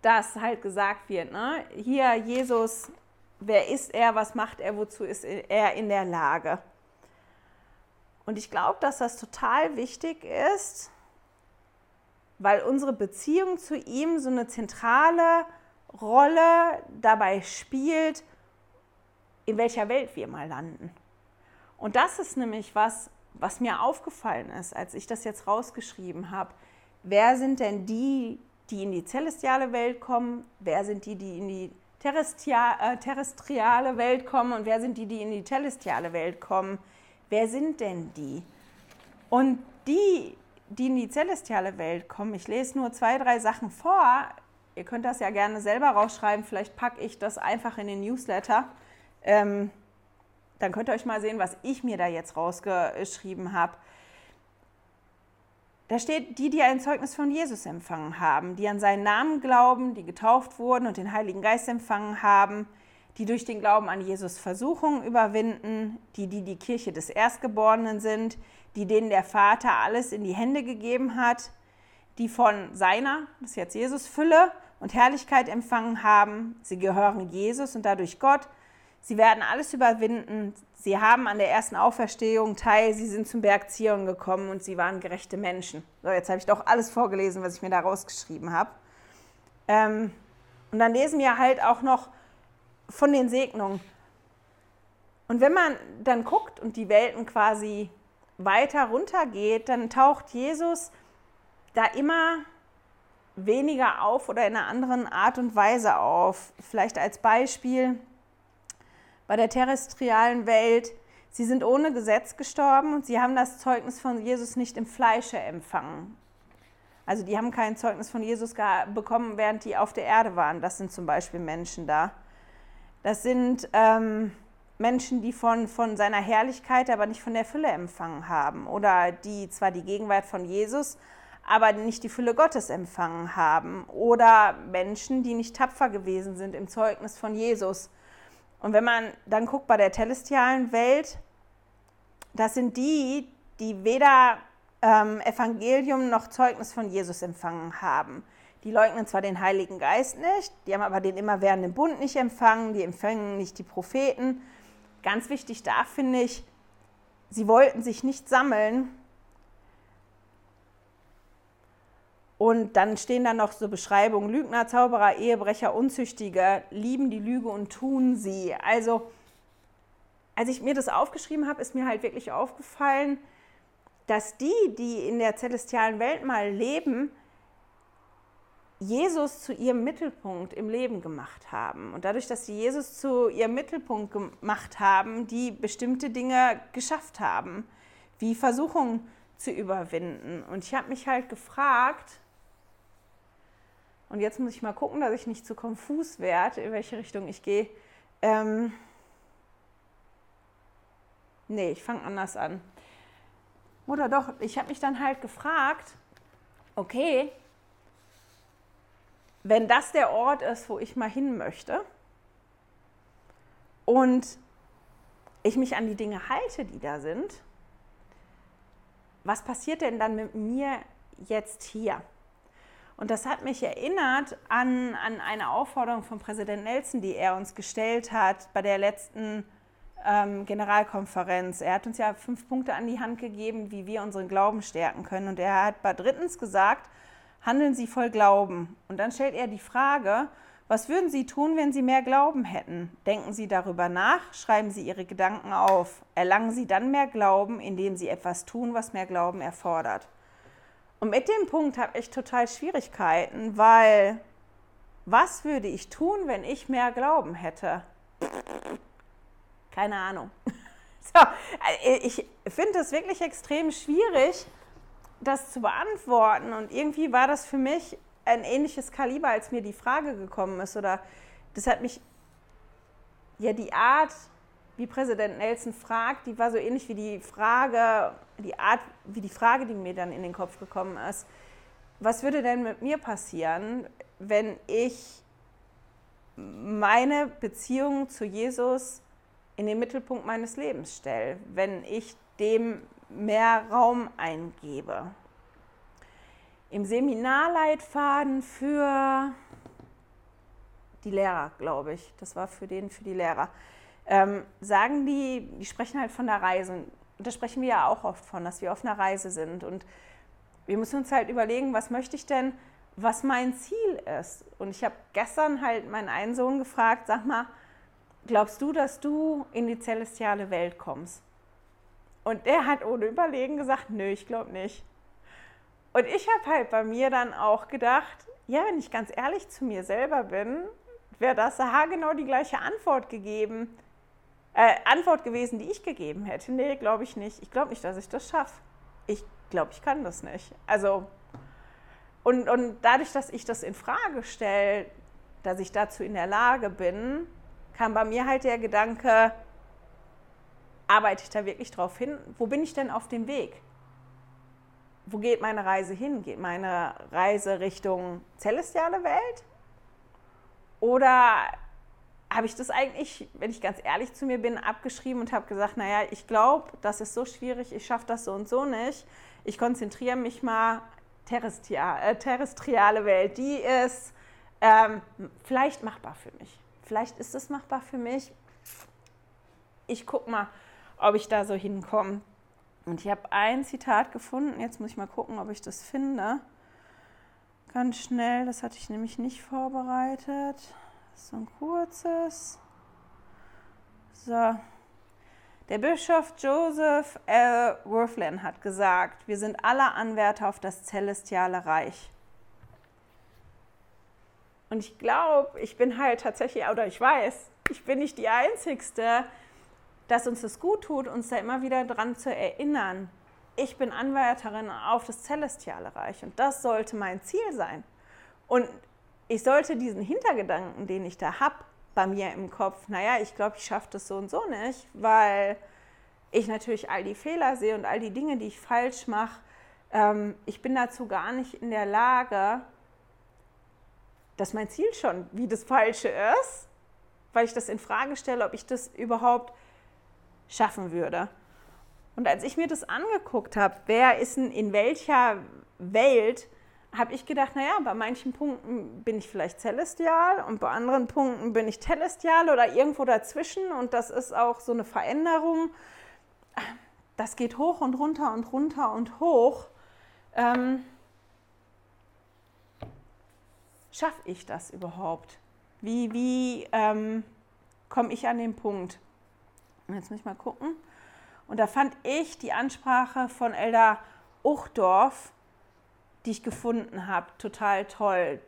dass halt gesagt wird, ne? hier Jesus, wer ist er, was macht er, wozu ist er in der Lage. Und ich glaube, dass das total wichtig ist, weil unsere Beziehung zu ihm so eine zentrale Rolle dabei spielt, in welcher Welt wir mal landen. Und das ist nämlich was, was mir aufgefallen ist, als ich das jetzt rausgeschrieben habe. Wer sind denn die, die in die celestiale Welt kommen? Wer sind die, die in die äh, terrestriale Welt kommen? Und wer sind die, die in die celestiale Welt kommen? Wer sind denn die? Und die, die in die celestiale Welt kommen. Ich lese nur zwei, drei Sachen vor. Ihr könnt das ja gerne selber rausschreiben. Vielleicht packe ich das einfach in den Newsletter. Ähm, dann könnt ihr euch mal sehen, was ich mir da jetzt rausgeschrieben habe. Da steht, die, die ein Zeugnis von Jesus empfangen haben, die an seinen Namen glauben, die getauft wurden und den Heiligen Geist empfangen haben, die durch den Glauben an Jesus Versuchungen überwinden, die, die die Kirche des Erstgeborenen sind, die denen der Vater alles in die Hände gegeben hat, die von seiner, das ist jetzt Jesus, Fülle und Herrlichkeit empfangen haben. Sie gehören Jesus und dadurch Gott. Sie werden alles überwinden. Sie haben an der ersten Auferstehung teil. Sie sind zum Berg Zion gekommen und sie waren gerechte Menschen. So, jetzt habe ich doch alles vorgelesen, was ich mir da rausgeschrieben habe. Ähm, und dann lesen wir halt auch noch von den Segnungen. Und wenn man dann guckt und die Welten quasi weiter runter geht, dann taucht Jesus da immer weniger auf oder in einer anderen Art und Weise auf. Vielleicht als Beispiel bei der terrestrialen Welt. Sie sind ohne Gesetz gestorben und sie haben das Zeugnis von Jesus nicht im Fleische empfangen. Also die haben kein Zeugnis von Jesus bekommen, während die auf der Erde waren. Das sind zum Beispiel Menschen da. Das sind ähm, Menschen, die von, von seiner Herrlichkeit, aber nicht von der Fülle empfangen haben. Oder die zwar die Gegenwart von Jesus, aber nicht die Fülle Gottes empfangen haben. Oder Menschen, die nicht tapfer gewesen sind im Zeugnis von Jesus. Und wenn man dann guckt bei der telestialen Welt, das sind die, die weder ähm, Evangelium noch Zeugnis von Jesus empfangen haben. Die leugnen zwar den Heiligen Geist nicht, die haben aber den immerwährenden Bund nicht empfangen, die empfangen nicht die Propheten Ganz wichtig da finde ich, sie wollten sich nicht sammeln. Und dann stehen da noch so Beschreibungen, Lügner, Zauberer, Ehebrecher, Unzüchtige, lieben die Lüge und tun sie. Also, als ich mir das aufgeschrieben habe, ist mir halt wirklich aufgefallen, dass die, die in der celestialen Welt mal leben, Jesus zu ihrem Mittelpunkt im Leben gemacht haben. Und dadurch, dass sie Jesus zu ihrem Mittelpunkt gemacht haben, die bestimmte Dinge geschafft haben, wie Versuchungen zu überwinden. Und ich habe mich halt gefragt, und jetzt muss ich mal gucken, dass ich nicht zu konfus werde, in welche Richtung ich gehe. Ähm nee, ich fange anders an. Oder doch, ich habe mich dann halt gefragt, okay, wenn das der Ort ist, wo ich mal hin möchte und ich mich an die Dinge halte, die da sind, was passiert denn dann mit mir jetzt hier? Und das hat mich erinnert an, an eine Aufforderung von Präsident Nelson, die er uns gestellt hat bei der letzten ähm, Generalkonferenz. Er hat uns ja fünf Punkte an die Hand gegeben, wie wir unseren Glauben stärken können. Und er hat bei drittens gesagt, handeln Sie voll Glauben. Und dann stellt er die Frage, was würden Sie tun, wenn Sie mehr Glauben hätten? Denken Sie darüber nach, schreiben Sie Ihre Gedanken auf. Erlangen Sie dann mehr Glauben, indem Sie etwas tun, was mehr Glauben erfordert. Und mit dem Punkt habe ich total Schwierigkeiten, weil was würde ich tun, wenn ich mehr Glauben hätte? Keine Ahnung. So, äh, ich finde es wirklich extrem schwierig, das zu beantworten. Und irgendwie war das für mich ein ähnliches Kaliber, als mir die Frage gekommen ist. Oder das hat mich, ja, die Art, wie Präsident Nelson fragt, die war so ähnlich wie die Frage, die Art, wie die Frage, die mir dann in den Kopf gekommen ist. Was würde denn mit mir passieren, wenn ich meine Beziehung zu Jesus in den Mittelpunkt meines Lebens stelle, wenn ich dem mehr Raum eingebe. Im Seminarleitfaden für die Lehrer, glaube ich, das war für den, für die Lehrer, ähm, sagen die, die sprechen halt von der Reise. Und da sprechen wir ja auch oft von, dass wir auf einer Reise sind. Und wir müssen uns halt überlegen, was möchte ich denn, was mein Ziel ist. Und ich habe gestern halt meinen einen Sohn gefragt, sag mal, glaubst du, dass du in die celestiale Welt kommst? Und der hat ohne Überlegen gesagt, nö, ich glaube nicht. Und ich habe halt bei mir dann auch gedacht, ja, wenn ich ganz ehrlich zu mir selber bin, wäre das genau die gleiche Antwort gegeben, äh, Antwort gewesen, die ich gegeben hätte. Nee, glaube ich nicht. Ich glaube nicht, dass ich das schaffe. Ich glaube, ich kann das nicht. Also, und, und dadurch, dass ich das in Frage stelle, dass ich dazu in der Lage bin, kam bei mir halt der Gedanke, arbeite ich da wirklich drauf hin? Wo bin ich denn auf dem Weg? Wo geht meine Reise hin? Geht meine Reise Richtung celestiale Welt? Oder habe ich das eigentlich, wenn ich ganz ehrlich zu mir bin, abgeschrieben und habe gesagt, naja, ich glaube, das ist so schwierig, ich schaffe das so und so nicht. Ich konzentriere mich mal terrestrial, äh, terrestriale Welt, die ist ähm, vielleicht machbar für mich vielleicht ist es machbar für mich. Ich gucke mal, ob ich da so hinkomme. Und ich habe ein Zitat gefunden. Jetzt muss ich mal gucken, ob ich das finde. Ganz schnell, das hatte ich nämlich nicht vorbereitet. So ein kurzes. So. Der Bischof Joseph L. Worthland hat gesagt, wir sind alle Anwärter auf das celestiale Reich. Und ich glaube, ich bin halt tatsächlich, oder ich weiß, ich bin nicht die Einzigste, dass uns das gut tut, uns da immer wieder dran zu erinnern. Ich bin Anwärterin auf das Celestiale Reich und das sollte mein Ziel sein. Und ich sollte diesen Hintergedanken, den ich da habe, bei mir im Kopf, naja, ich glaube, ich schaffe das so und so nicht, weil ich natürlich all die Fehler sehe und all die Dinge, die ich falsch mache. Ähm, ich bin dazu gar nicht in der Lage, dass mein Ziel schon wie das Falsche ist, weil ich das in Frage stelle, ob ich das überhaupt schaffen würde. Und als ich mir das angeguckt habe, wer ist denn in welcher Welt, habe ich gedacht, naja, bei manchen Punkten bin ich vielleicht celestial und bei anderen Punkten bin ich telestial oder irgendwo dazwischen und das ist auch so eine Veränderung. Das geht hoch und runter und runter und hoch. Ähm, schaffe ich das überhaupt? Wie, wie ähm, komme ich an den Punkt? Und jetzt muss ich mal gucken. Und da fand ich die Ansprache von Elda Uchdorf, die ich gefunden habe, total toll.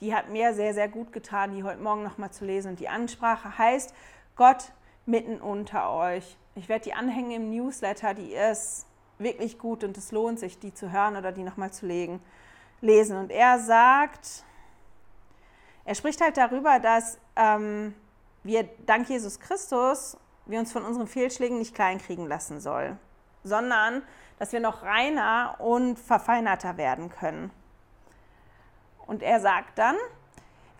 Die hat mir sehr, sehr gut getan, die heute Morgen nochmal zu lesen. Und die Ansprache heißt Gott mitten unter euch. Ich werde die anhängen im Newsletter, die ist wirklich gut und es lohnt sich, die zu hören oder die nochmal zu legen, lesen. Und er sagt, er spricht halt darüber, dass ähm, wir dank Jesus Christus, wir uns von unseren Fehlschlägen nicht kleinkriegen lassen soll, sondern dass wir noch reiner und verfeinerter werden können. Und er sagt dann,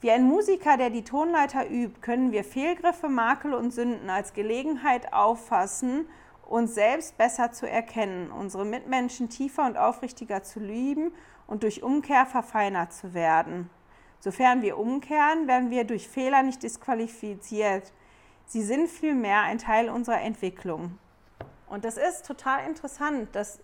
Wie ein Musiker, der die Tonleiter übt, können wir Fehlgriffe, Makel und Sünden als Gelegenheit auffassen, uns selbst besser zu erkennen, unsere Mitmenschen tiefer und aufrichtiger zu lieben und durch Umkehr verfeinert zu werden. Sofern wir umkehren, werden wir durch Fehler nicht disqualifiziert. Sie sind vielmehr ein Teil unserer Entwicklung. Und das ist total interessant, dass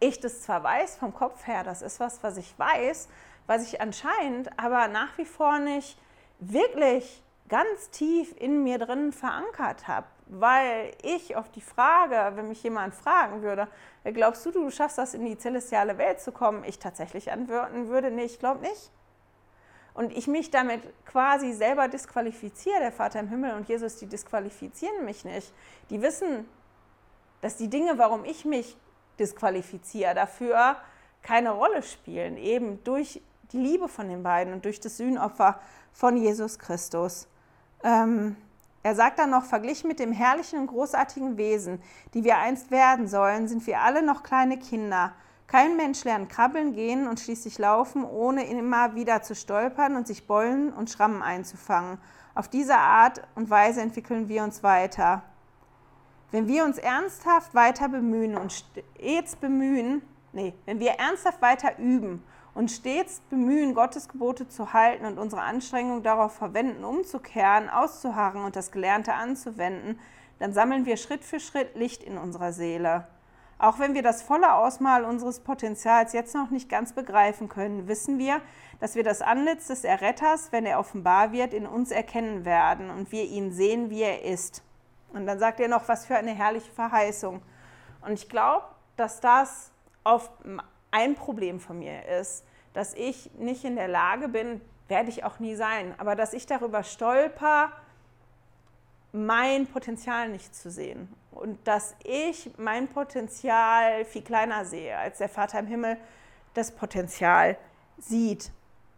ich das zwar weiß vom Kopf her, das ist was, was ich weiß, was ich anscheinend aber nach wie vor nicht wirklich ganz tief in mir drin verankert habe. Weil ich auf die Frage, wenn mich jemand fragen würde, glaubst du, du schaffst das in die celestiale Welt zu kommen, ich tatsächlich antworten würde, nee, ich glaube nicht. Und ich mich damit quasi selber disqualifiziere, der Vater im Himmel und Jesus, die disqualifizieren mich nicht. Die wissen, dass die Dinge, warum ich mich disqualifiziere, dafür keine Rolle spielen, eben durch die Liebe von den beiden und durch das Sühnopfer von Jesus Christus. Ähm, er sagt dann noch, verglichen mit dem herrlichen und großartigen Wesen, die wir einst werden sollen, sind wir alle noch kleine Kinder. Kein Mensch lernt krabbeln, gehen und schließlich laufen, ohne immer wieder zu stolpern und sich Beulen und Schrammen einzufangen. Auf diese Art und Weise entwickeln wir uns weiter. Wenn wir uns ernsthaft weiter bemühen und stets bemühen, nee, wenn wir ernsthaft weiter üben und stets bemühen, Gottes Gebote zu halten und unsere Anstrengungen darauf verwenden, umzukehren, auszuharren und das Gelernte anzuwenden, dann sammeln wir Schritt für Schritt Licht in unserer Seele. Auch wenn wir das volle Ausmaß unseres Potenzials jetzt noch nicht ganz begreifen können, wissen wir, dass wir das Antlitz des Erretters, wenn er offenbar wird, in uns erkennen werden und wir ihn sehen, wie er ist. Und dann sagt er noch, was für eine herrliche Verheißung. Und ich glaube, dass das oft ein Problem von mir ist, dass ich nicht in der Lage bin, werde ich auch nie sein, aber dass ich darüber stolper, mein Potenzial nicht zu sehen und dass ich mein Potenzial viel kleiner sehe, als der Vater im Himmel das Potenzial sieht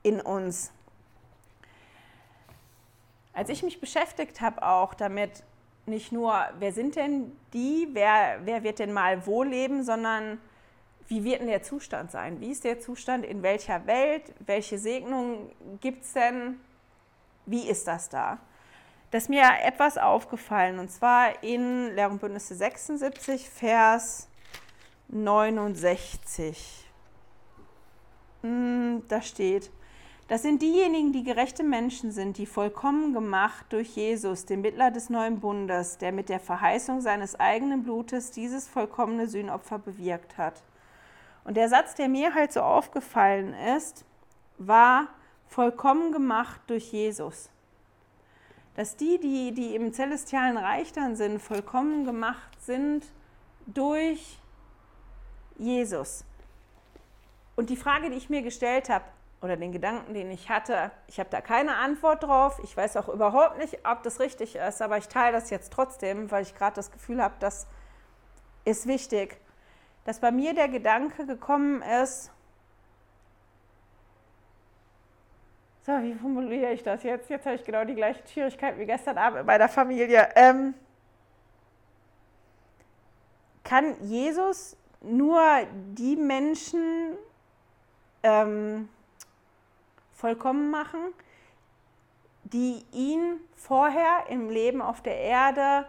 in uns. Als ich mich beschäftigt habe auch damit, nicht nur, wer sind denn die, wer, wer wird denn mal wo leben, sondern wie wird denn der Zustand sein? Wie ist der Zustand in welcher Welt? Welche Segnungen gibt es denn? Wie ist das da? Da ist mir etwas aufgefallen und zwar in Lehr Bündnisse 76, Vers 69. Hm, da steht, das sind diejenigen, die gerechte Menschen sind, die vollkommen gemacht durch Jesus, den Mittler des neuen Bundes, der mit der Verheißung seines eigenen Blutes dieses vollkommene Sühnopfer bewirkt hat. Und der Satz, der mir halt so aufgefallen ist, war vollkommen gemacht durch Jesus. Dass die, die, die im celestialen Reich dann sind, vollkommen gemacht sind durch Jesus. Und die Frage, die ich mir gestellt habe, oder den Gedanken, den ich hatte. Ich habe da keine Antwort drauf. Ich weiß auch überhaupt nicht, ob das richtig ist, aber ich teile das jetzt trotzdem, weil ich gerade das Gefühl habe, das ist wichtig. Dass bei mir der Gedanke gekommen ist, so, wie formuliere ich das jetzt? Jetzt habe ich genau die gleichen Schwierigkeiten wie gestern Abend bei der Familie. Ähm, kann Jesus nur die Menschen ähm, vollkommen machen, die ihn vorher im Leben auf der Erde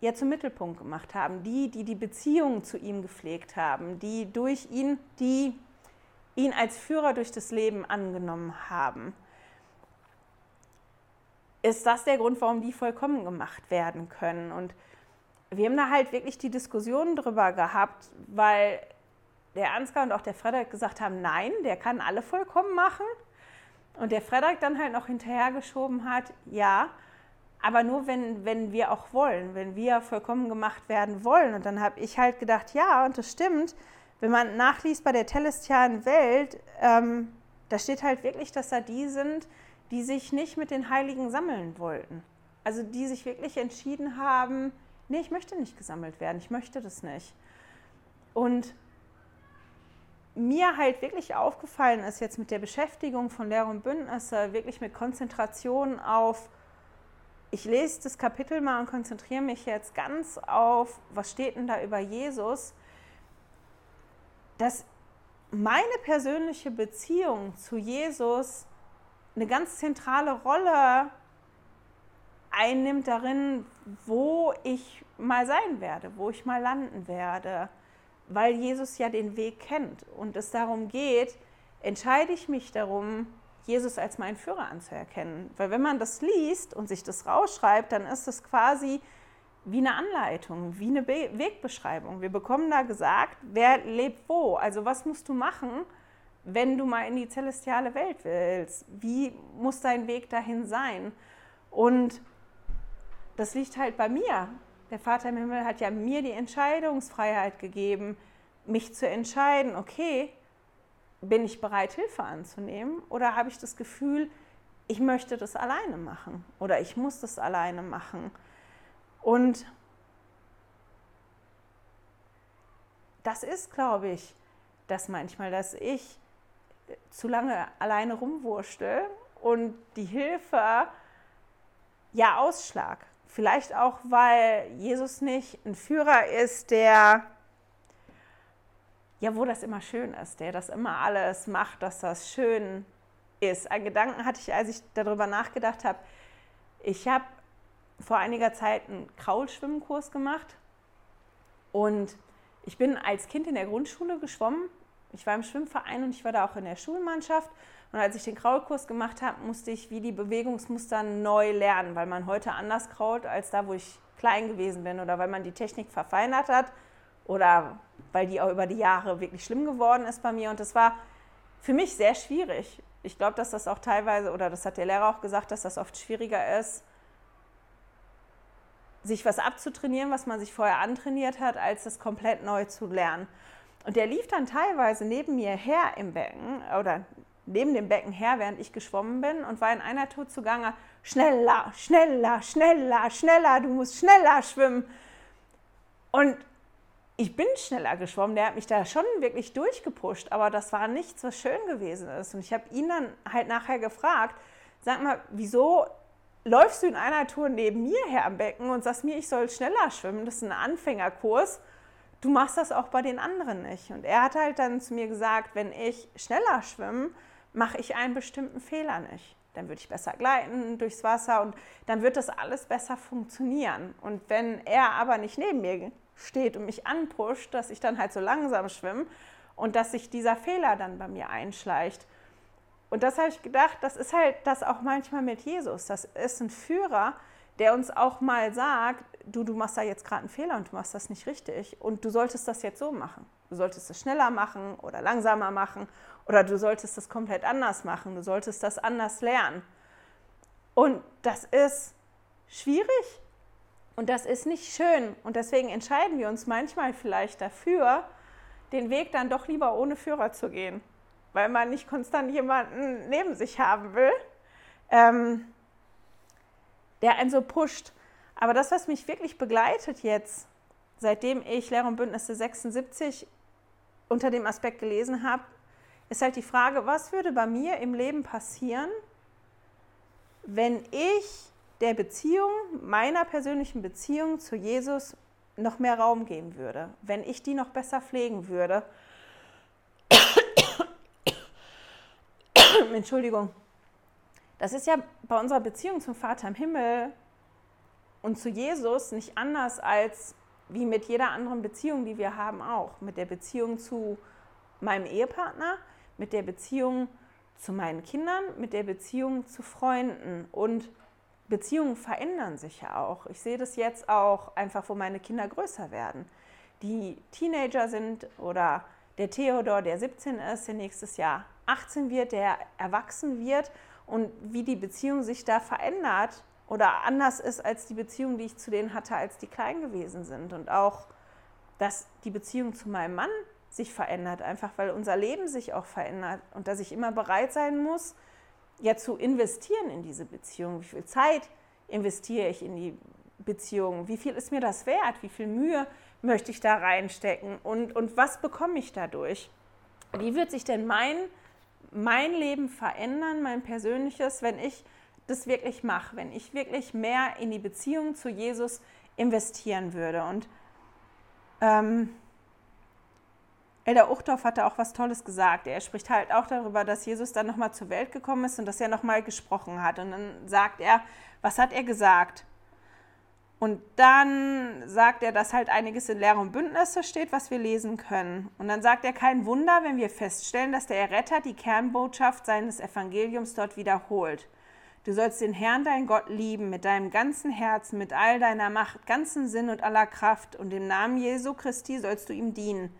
ja zum Mittelpunkt gemacht haben, die, die die Beziehung zu ihm gepflegt haben, die durch ihn, die ihn als Führer durch das Leben angenommen haben. Ist das der Grund, warum die vollkommen gemacht werden können? Und wir haben da halt wirklich die Diskussion drüber gehabt, weil der Ansgar und auch der Frederik gesagt haben, nein, der kann alle vollkommen machen. Und der Frederik dann halt noch hinterhergeschoben hat, ja, aber nur wenn, wenn wir auch wollen, wenn wir vollkommen gemacht werden wollen. Und dann habe ich halt gedacht, ja, und das stimmt, wenn man nachliest bei der telestialen Welt, ähm, da steht halt wirklich, dass da die sind, die sich nicht mit den Heiligen sammeln wollten. Also die sich wirklich entschieden haben, nee, ich möchte nicht gesammelt werden, ich möchte das nicht. Und mir halt wirklich aufgefallen ist jetzt mit der Beschäftigung von Lehre und Bündnisse, wirklich mit Konzentration auf, ich lese das Kapitel mal und konzentriere mich jetzt ganz auf, was steht denn da über Jesus, dass meine persönliche Beziehung zu Jesus eine ganz zentrale Rolle einnimmt darin, wo ich mal sein werde, wo ich mal landen werde, weil Jesus ja den Weg kennt und es darum geht, entscheide ich mich darum, Jesus als meinen Führer anzuerkennen. Weil wenn man das liest und sich das rausschreibt, dann ist es quasi wie eine Anleitung, wie eine Be Wegbeschreibung. Wir bekommen da gesagt, wer lebt wo. Also was musst du machen, wenn du mal in die celestiale Welt willst? Wie muss dein Weg dahin sein? Und das liegt halt bei mir. Der Vater im Himmel hat ja mir die Entscheidungsfreiheit gegeben, mich zu entscheiden, okay, bin ich bereit, Hilfe anzunehmen oder habe ich das Gefühl, ich möchte das alleine machen oder ich muss das alleine machen. Und das ist, glaube ich, das manchmal, dass ich zu lange alleine rumwurschtel und die Hilfe ja ausschlag. Vielleicht auch, weil Jesus nicht ein Führer ist, der, ja, wo das immer schön ist, der das immer alles macht, dass das schön ist. Ein Gedanken hatte ich, als ich darüber nachgedacht habe. Ich habe vor einiger Zeit einen Kraulschwimmkurs gemacht und ich bin als Kind in der Grundschule geschwommen. Ich war im Schwimmverein und ich war da auch in der Schulmannschaft. Und als ich den Kraulkurs gemacht habe, musste ich wie die Bewegungsmuster neu lernen, weil man heute anders krault als da, wo ich klein gewesen bin oder weil man die Technik verfeinert hat oder weil die auch über die Jahre wirklich schlimm geworden ist bei mir. Und das war für mich sehr schwierig. Ich glaube, dass das auch teilweise, oder das hat der Lehrer auch gesagt, dass das oft schwieriger ist, sich was abzutrainieren, was man sich vorher antrainiert hat, als das komplett neu zu lernen. Und der lief dann teilweise neben mir her im Becken oder neben dem Becken her, während ich geschwommen bin und war in einer Tour zugange, schneller, schneller, schneller, schneller, du musst schneller schwimmen. Und ich bin schneller geschwommen, der hat mich da schon wirklich durchgepusht, aber das war nichts, was schön gewesen ist. Und ich habe ihn dann halt nachher gefragt, sag mal, wieso läufst du in einer Tour neben mir her am Becken und sagst mir, ich soll schneller schwimmen, das ist ein Anfängerkurs. Du machst das auch bei den anderen nicht. Und er hat halt dann zu mir gesagt, wenn ich schneller schwimme, mache ich einen bestimmten Fehler nicht. Dann würde ich besser gleiten durchs Wasser und dann wird das alles besser funktionieren. Und wenn er aber nicht neben mir steht und mich anpusht, dass ich dann halt so langsam schwimme und dass sich dieser Fehler dann bei mir einschleicht, und das habe ich gedacht, das ist halt das auch manchmal mit Jesus. Das ist ein Führer, der uns auch mal sagt, du, du machst da jetzt gerade einen Fehler und du machst das nicht richtig und du solltest das jetzt so machen. Du solltest es schneller machen oder langsamer machen oder du solltest das komplett anders machen. Du solltest das anders lernen. Und das ist schwierig und das ist nicht schön. Und deswegen entscheiden wir uns manchmal vielleicht dafür, den Weg dann doch lieber ohne Führer zu gehen weil man nicht konstant jemanden neben sich haben will, ähm, der einen so pusht. Aber das, was mich wirklich begleitet jetzt, seitdem ich Lehre und Bündnisse 76 unter dem Aspekt gelesen habe, ist halt die Frage, was würde bei mir im Leben passieren, wenn ich der Beziehung, meiner persönlichen Beziehung zu Jesus noch mehr Raum geben würde, wenn ich die noch besser pflegen würde Entschuldigung, das ist ja bei unserer Beziehung zum Vater im Himmel und zu Jesus nicht anders als wie mit jeder anderen Beziehung, die wir haben, auch. Mit der Beziehung zu meinem Ehepartner, mit der Beziehung zu meinen Kindern, mit der Beziehung zu Freunden. Und Beziehungen verändern sich ja auch. Ich sehe das jetzt auch einfach, wo meine Kinder größer werden. Die Teenager sind oder der Theodor, der 17 ist, der nächstes Jahr 18 wird, der erwachsen wird und wie die Beziehung sich da verändert oder anders ist als die Beziehung, die ich zu denen hatte, als die klein gewesen sind. Und auch, dass die Beziehung zu meinem Mann sich verändert, einfach weil unser Leben sich auch verändert und dass ich immer bereit sein muss, ja zu investieren in diese Beziehung. Wie viel Zeit investiere ich in die Beziehung? Wie viel ist mir das wert? Wie viel Mühe möchte ich da reinstecken? Und, und was bekomme ich dadurch? Wie wird sich denn mein mein Leben verändern, mein persönliches, wenn ich das wirklich mache, wenn ich wirklich mehr in die Beziehung zu Jesus investieren würde. Und ähm, Elder Uchtdorf hatte auch was Tolles gesagt. Er spricht halt auch darüber, dass Jesus dann nochmal zur Welt gekommen ist und dass er nochmal gesprochen hat. Und dann sagt er, was hat er gesagt? Und dann sagt er, dass halt einiges in Lehre und Bündnisse steht, was wir lesen können. Und dann sagt er, kein Wunder, wenn wir feststellen, dass der Erretter die Kernbotschaft seines Evangeliums dort wiederholt. Du sollst den Herrn, dein Gott, lieben mit deinem ganzen Herzen, mit all deiner Macht, ganzen Sinn und aller Kraft. Und im Namen Jesu Christi sollst du ihm dienen.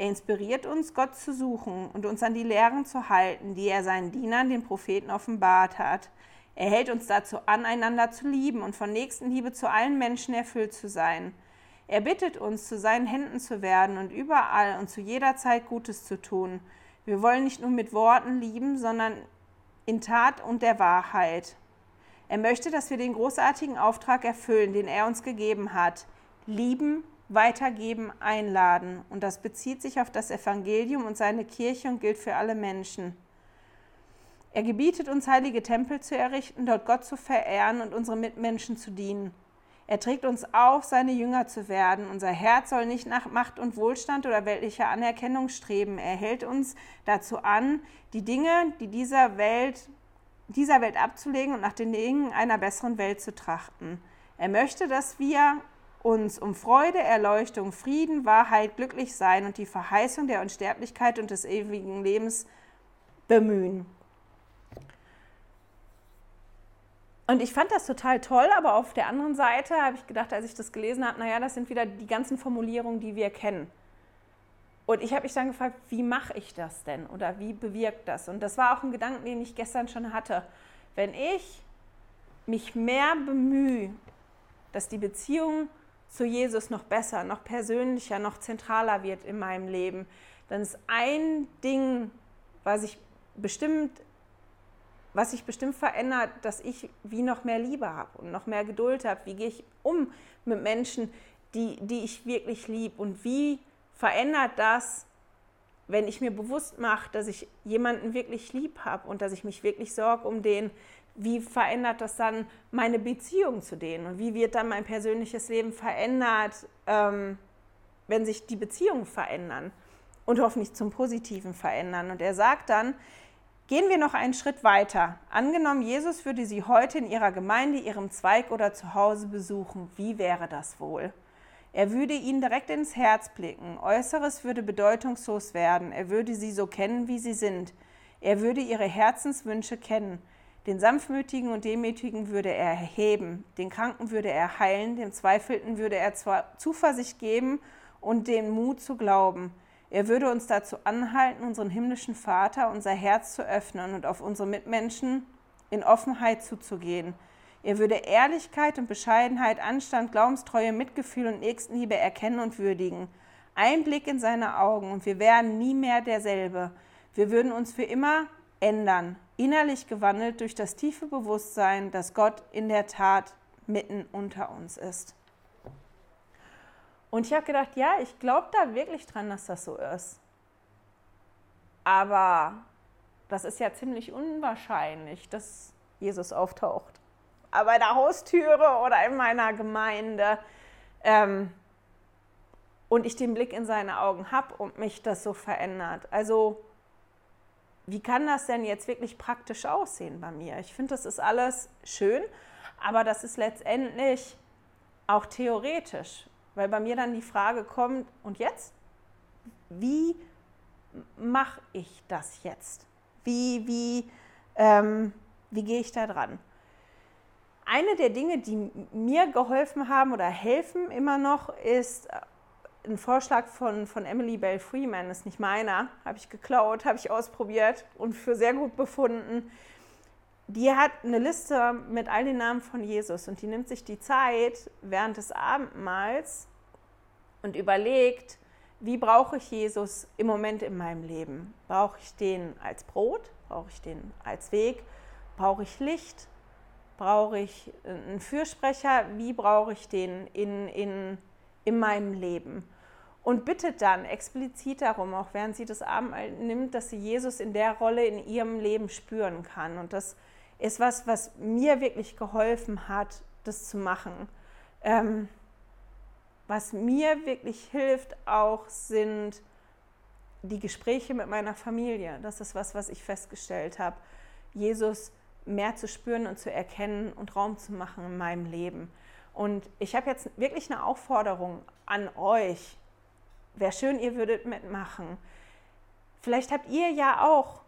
Er inspiriert uns, Gott zu suchen und uns an die Lehren zu halten, die er seinen Dienern, den Propheten, offenbart hat. Er hält uns dazu an, einander zu lieben und von Nächstenliebe zu allen Menschen erfüllt zu sein. Er bittet uns, zu seinen Händen zu werden und überall und zu jeder Zeit Gutes zu tun. Wir wollen nicht nur mit Worten lieben, sondern in Tat und der Wahrheit. Er möchte, dass wir den großartigen Auftrag erfüllen, den er uns gegeben hat. Lieben, weitergeben, einladen. Und das bezieht sich auf das Evangelium und seine Kirche und gilt für alle Menschen. Er gebietet uns, heilige Tempel zu errichten, dort Gott zu verehren und unsere Mitmenschen zu dienen. Er trägt uns auf, seine Jünger zu werden. Unser Herz soll nicht nach Macht und Wohlstand oder weltlicher Anerkennung streben. Er hält uns dazu an, die Dinge, die dieser Welt, dieser Welt abzulegen und nach den Dingen einer besseren Welt zu trachten. Er möchte, dass wir uns um Freude, Erleuchtung, Frieden, Wahrheit, glücklich sein und die Verheißung der Unsterblichkeit und des ewigen Lebens bemühen. Und ich fand das total toll, aber auf der anderen Seite habe ich gedacht, als ich das gelesen habe, naja, das sind wieder die ganzen Formulierungen, die wir kennen. Und ich habe mich dann gefragt, wie mache ich das denn oder wie bewirkt das? Und das war auch ein Gedanke, den ich gestern schon hatte. Wenn ich mich mehr bemühe, dass die Beziehung zu Jesus noch besser, noch persönlicher, noch zentraler wird in meinem Leben, dann ist ein Ding, was ich bestimmt was sich bestimmt verändert, dass ich wie noch mehr Liebe habe und noch mehr Geduld habe. Wie gehe ich um mit Menschen, die, die ich wirklich liebe? Und wie verändert das, wenn ich mir bewusst mache, dass ich jemanden wirklich lieb habe und dass ich mich wirklich sorge um den? Wie verändert das dann meine Beziehung zu denen? Und wie wird dann mein persönliches Leben verändert, ähm, wenn sich die Beziehungen verändern? Und hoffentlich zum Positiven verändern. Und er sagt dann, Gehen wir noch einen Schritt weiter. Angenommen, Jesus würde Sie heute in Ihrer Gemeinde, Ihrem Zweig oder zu Hause besuchen. Wie wäre das wohl? Er würde Ihnen direkt ins Herz blicken. Äußeres würde bedeutungslos werden. Er würde Sie so kennen, wie Sie sind. Er würde Ihre Herzenswünsche kennen. Den Sanftmütigen und Demütigen würde er erheben. Den Kranken würde er heilen. Dem Zweifelten würde er Zuversicht geben und den Mut zu glauben. Er würde uns dazu anhalten, unseren himmlischen Vater, unser Herz zu öffnen und auf unsere Mitmenschen in Offenheit zuzugehen. Er würde Ehrlichkeit und Bescheidenheit, Anstand, Glaubenstreue, Mitgefühl und Nächstenliebe erkennen und würdigen. Ein Blick in seine Augen und wir wären nie mehr derselbe. Wir würden uns für immer ändern, innerlich gewandelt durch das tiefe Bewusstsein, dass Gott in der Tat mitten unter uns ist. Und ich habe gedacht, ja, ich glaube da wirklich dran, dass das so ist. Aber das ist ja ziemlich unwahrscheinlich, dass Jesus auftaucht. Aber bei der Haustüre oder in meiner Gemeinde. Ähm, und ich den Blick in seine Augen habe und mich das so verändert. Also, wie kann das denn jetzt wirklich praktisch aussehen bei mir? Ich finde, das ist alles schön, aber das ist letztendlich auch theoretisch. Weil bei mir dann die Frage kommt, und jetzt? Wie mache ich das jetzt? Wie, wie, ähm, wie gehe ich da dran? Eine der Dinge, die mir geholfen haben oder helfen immer noch, ist äh, ein Vorschlag von, von Emily Bell Freeman, ist nicht meiner, habe ich geklaut, habe ich ausprobiert und für sehr gut befunden die hat eine Liste mit all den Namen von Jesus und die nimmt sich die Zeit während des Abendmahls und überlegt, wie brauche ich Jesus im Moment in meinem Leben? Brauche ich den als Brot? Brauche ich den als Weg? Brauche ich Licht? Brauche ich einen Fürsprecher? Wie brauche ich den in, in, in meinem Leben? Und bittet dann explizit darum, auch während sie das Abendmahl nimmt, dass sie Jesus in der Rolle in ihrem Leben spüren kann. Und das ist was, was mir wirklich geholfen hat, das zu machen. Ähm, was mir wirklich hilft auch sind die Gespräche mit meiner Familie, das ist was, was ich festgestellt habe. Jesus mehr zu spüren und zu erkennen und Raum zu machen in meinem Leben. Und ich habe jetzt wirklich eine Aufforderung an euch. Wäre schön, ihr würdet mitmachen. Vielleicht habt ihr ja auch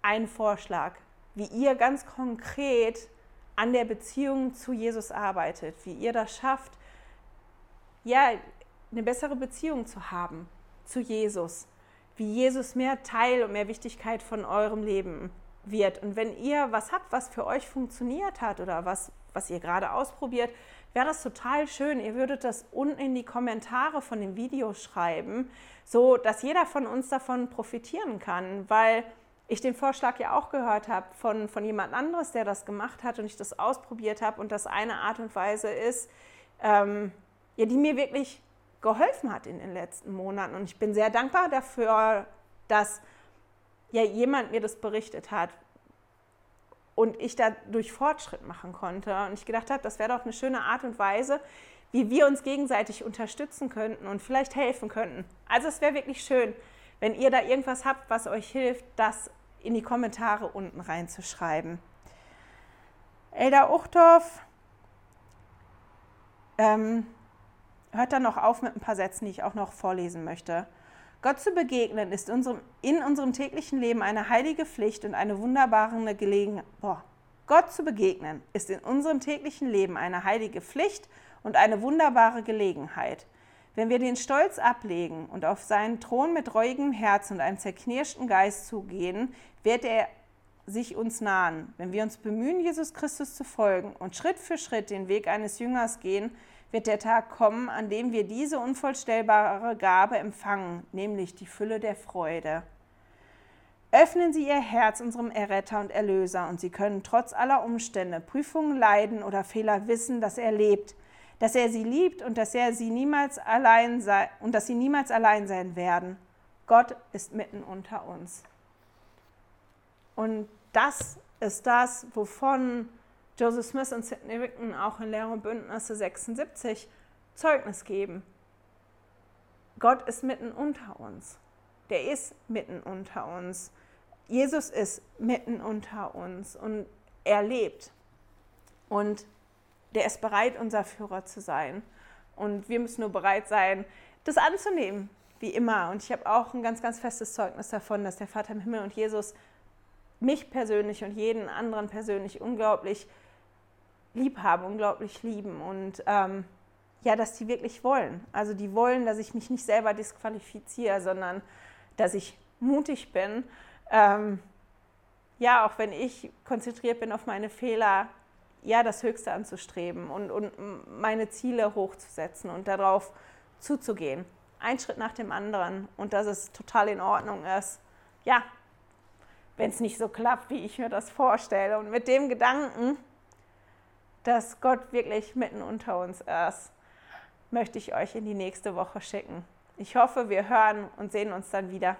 einen Vorschlag, wie ihr ganz konkret an der Beziehung zu Jesus arbeitet, wie ihr das schafft, ja, eine bessere Beziehung zu haben zu Jesus, wie Jesus mehr Teil und mehr Wichtigkeit von eurem Leben wird. Und wenn ihr was habt, was für euch funktioniert hat oder was, was ihr gerade ausprobiert, wäre das total schön. Ihr würdet das unten in die Kommentare von dem Video schreiben, so dass jeder von uns davon profitieren kann, weil ich den Vorschlag ja auch gehört habe von, von jemand anderes, der das gemacht hat und ich das ausprobiert habe und das eine Art und Weise ist, ähm, ja, die mir wirklich geholfen hat in den letzten Monaten. Und ich bin sehr dankbar dafür, dass ja jemand mir das berichtet hat und ich dadurch Fortschritt machen konnte. Und ich gedacht habe, das wäre doch eine schöne Art und Weise, wie wir uns gegenseitig unterstützen könnten und vielleicht helfen könnten. Also es wäre wirklich schön, wenn ihr da irgendwas habt, was euch hilft, das in die Kommentare unten reinzuschreiben. Elda Uchtdorf ähm, hört dann noch auf mit ein paar Sätzen, die ich auch noch vorlesen möchte. Gott zu begegnen ist unserem, in unserem täglichen Leben eine heilige Pflicht und eine wunderbare Gelegenheit. Gott zu begegnen ist in unserem täglichen Leben eine heilige Pflicht und eine wunderbare Gelegenheit. Wenn wir den Stolz ablegen und auf seinen Thron mit reuigem Herz und einem zerknirschten Geist zugehen, wird er sich uns nahen. Wenn wir uns bemühen, Jesus Christus zu folgen und Schritt für Schritt den Weg eines Jüngers gehen, wird der Tag kommen, an dem wir diese unvollstellbare Gabe empfangen, nämlich die Fülle der Freude. Öffnen Sie Ihr Herz unserem Erretter und Erlöser, und Sie können trotz aller Umstände, Prüfungen, Leiden oder Fehler wissen, dass er lebt, dass er Sie liebt und dass er Sie niemals allein sei und dass Sie niemals allein sein werden. Gott ist mitten unter uns. Und das ist das, wovon Joseph Smith und Sidney Wickton auch in Lehre und Bündnisse 76 Zeugnis geben. Gott ist mitten unter uns. Der ist mitten unter uns. Jesus ist mitten unter uns und er lebt. Und der ist bereit, unser Führer zu sein. Und wir müssen nur bereit sein, das anzunehmen, wie immer. Und ich habe auch ein ganz, ganz festes Zeugnis davon, dass der Vater im Himmel und Jesus mich persönlich und jeden anderen persönlich unglaublich lieb haben, unglaublich lieben und ähm, ja, dass die wirklich wollen. Also die wollen, dass ich mich nicht selber disqualifiziere, sondern dass ich mutig bin. Ähm, ja, auch wenn ich konzentriert bin auf meine Fehler, ja, das Höchste anzustreben und, und meine Ziele hochzusetzen und darauf zuzugehen. Ein Schritt nach dem anderen und dass es total in Ordnung ist. Ja, wenn es nicht so klappt, wie ich mir das vorstelle. Und mit dem Gedanken, dass Gott wirklich mitten unter uns ist, möchte ich euch in die nächste Woche schicken. Ich hoffe, wir hören und sehen uns dann wieder.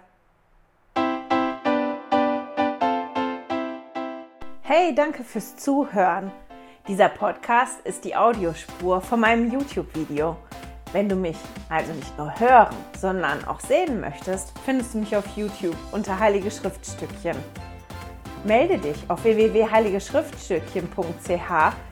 Hey, danke fürs Zuhören. Dieser Podcast ist die Audiospur von meinem YouTube-Video. Wenn du mich also nicht nur hören, sondern auch sehen möchtest, findest du mich auf YouTube unter Heilige Schriftstückchen. Melde dich auf www.heiligeschriftstückchen.ch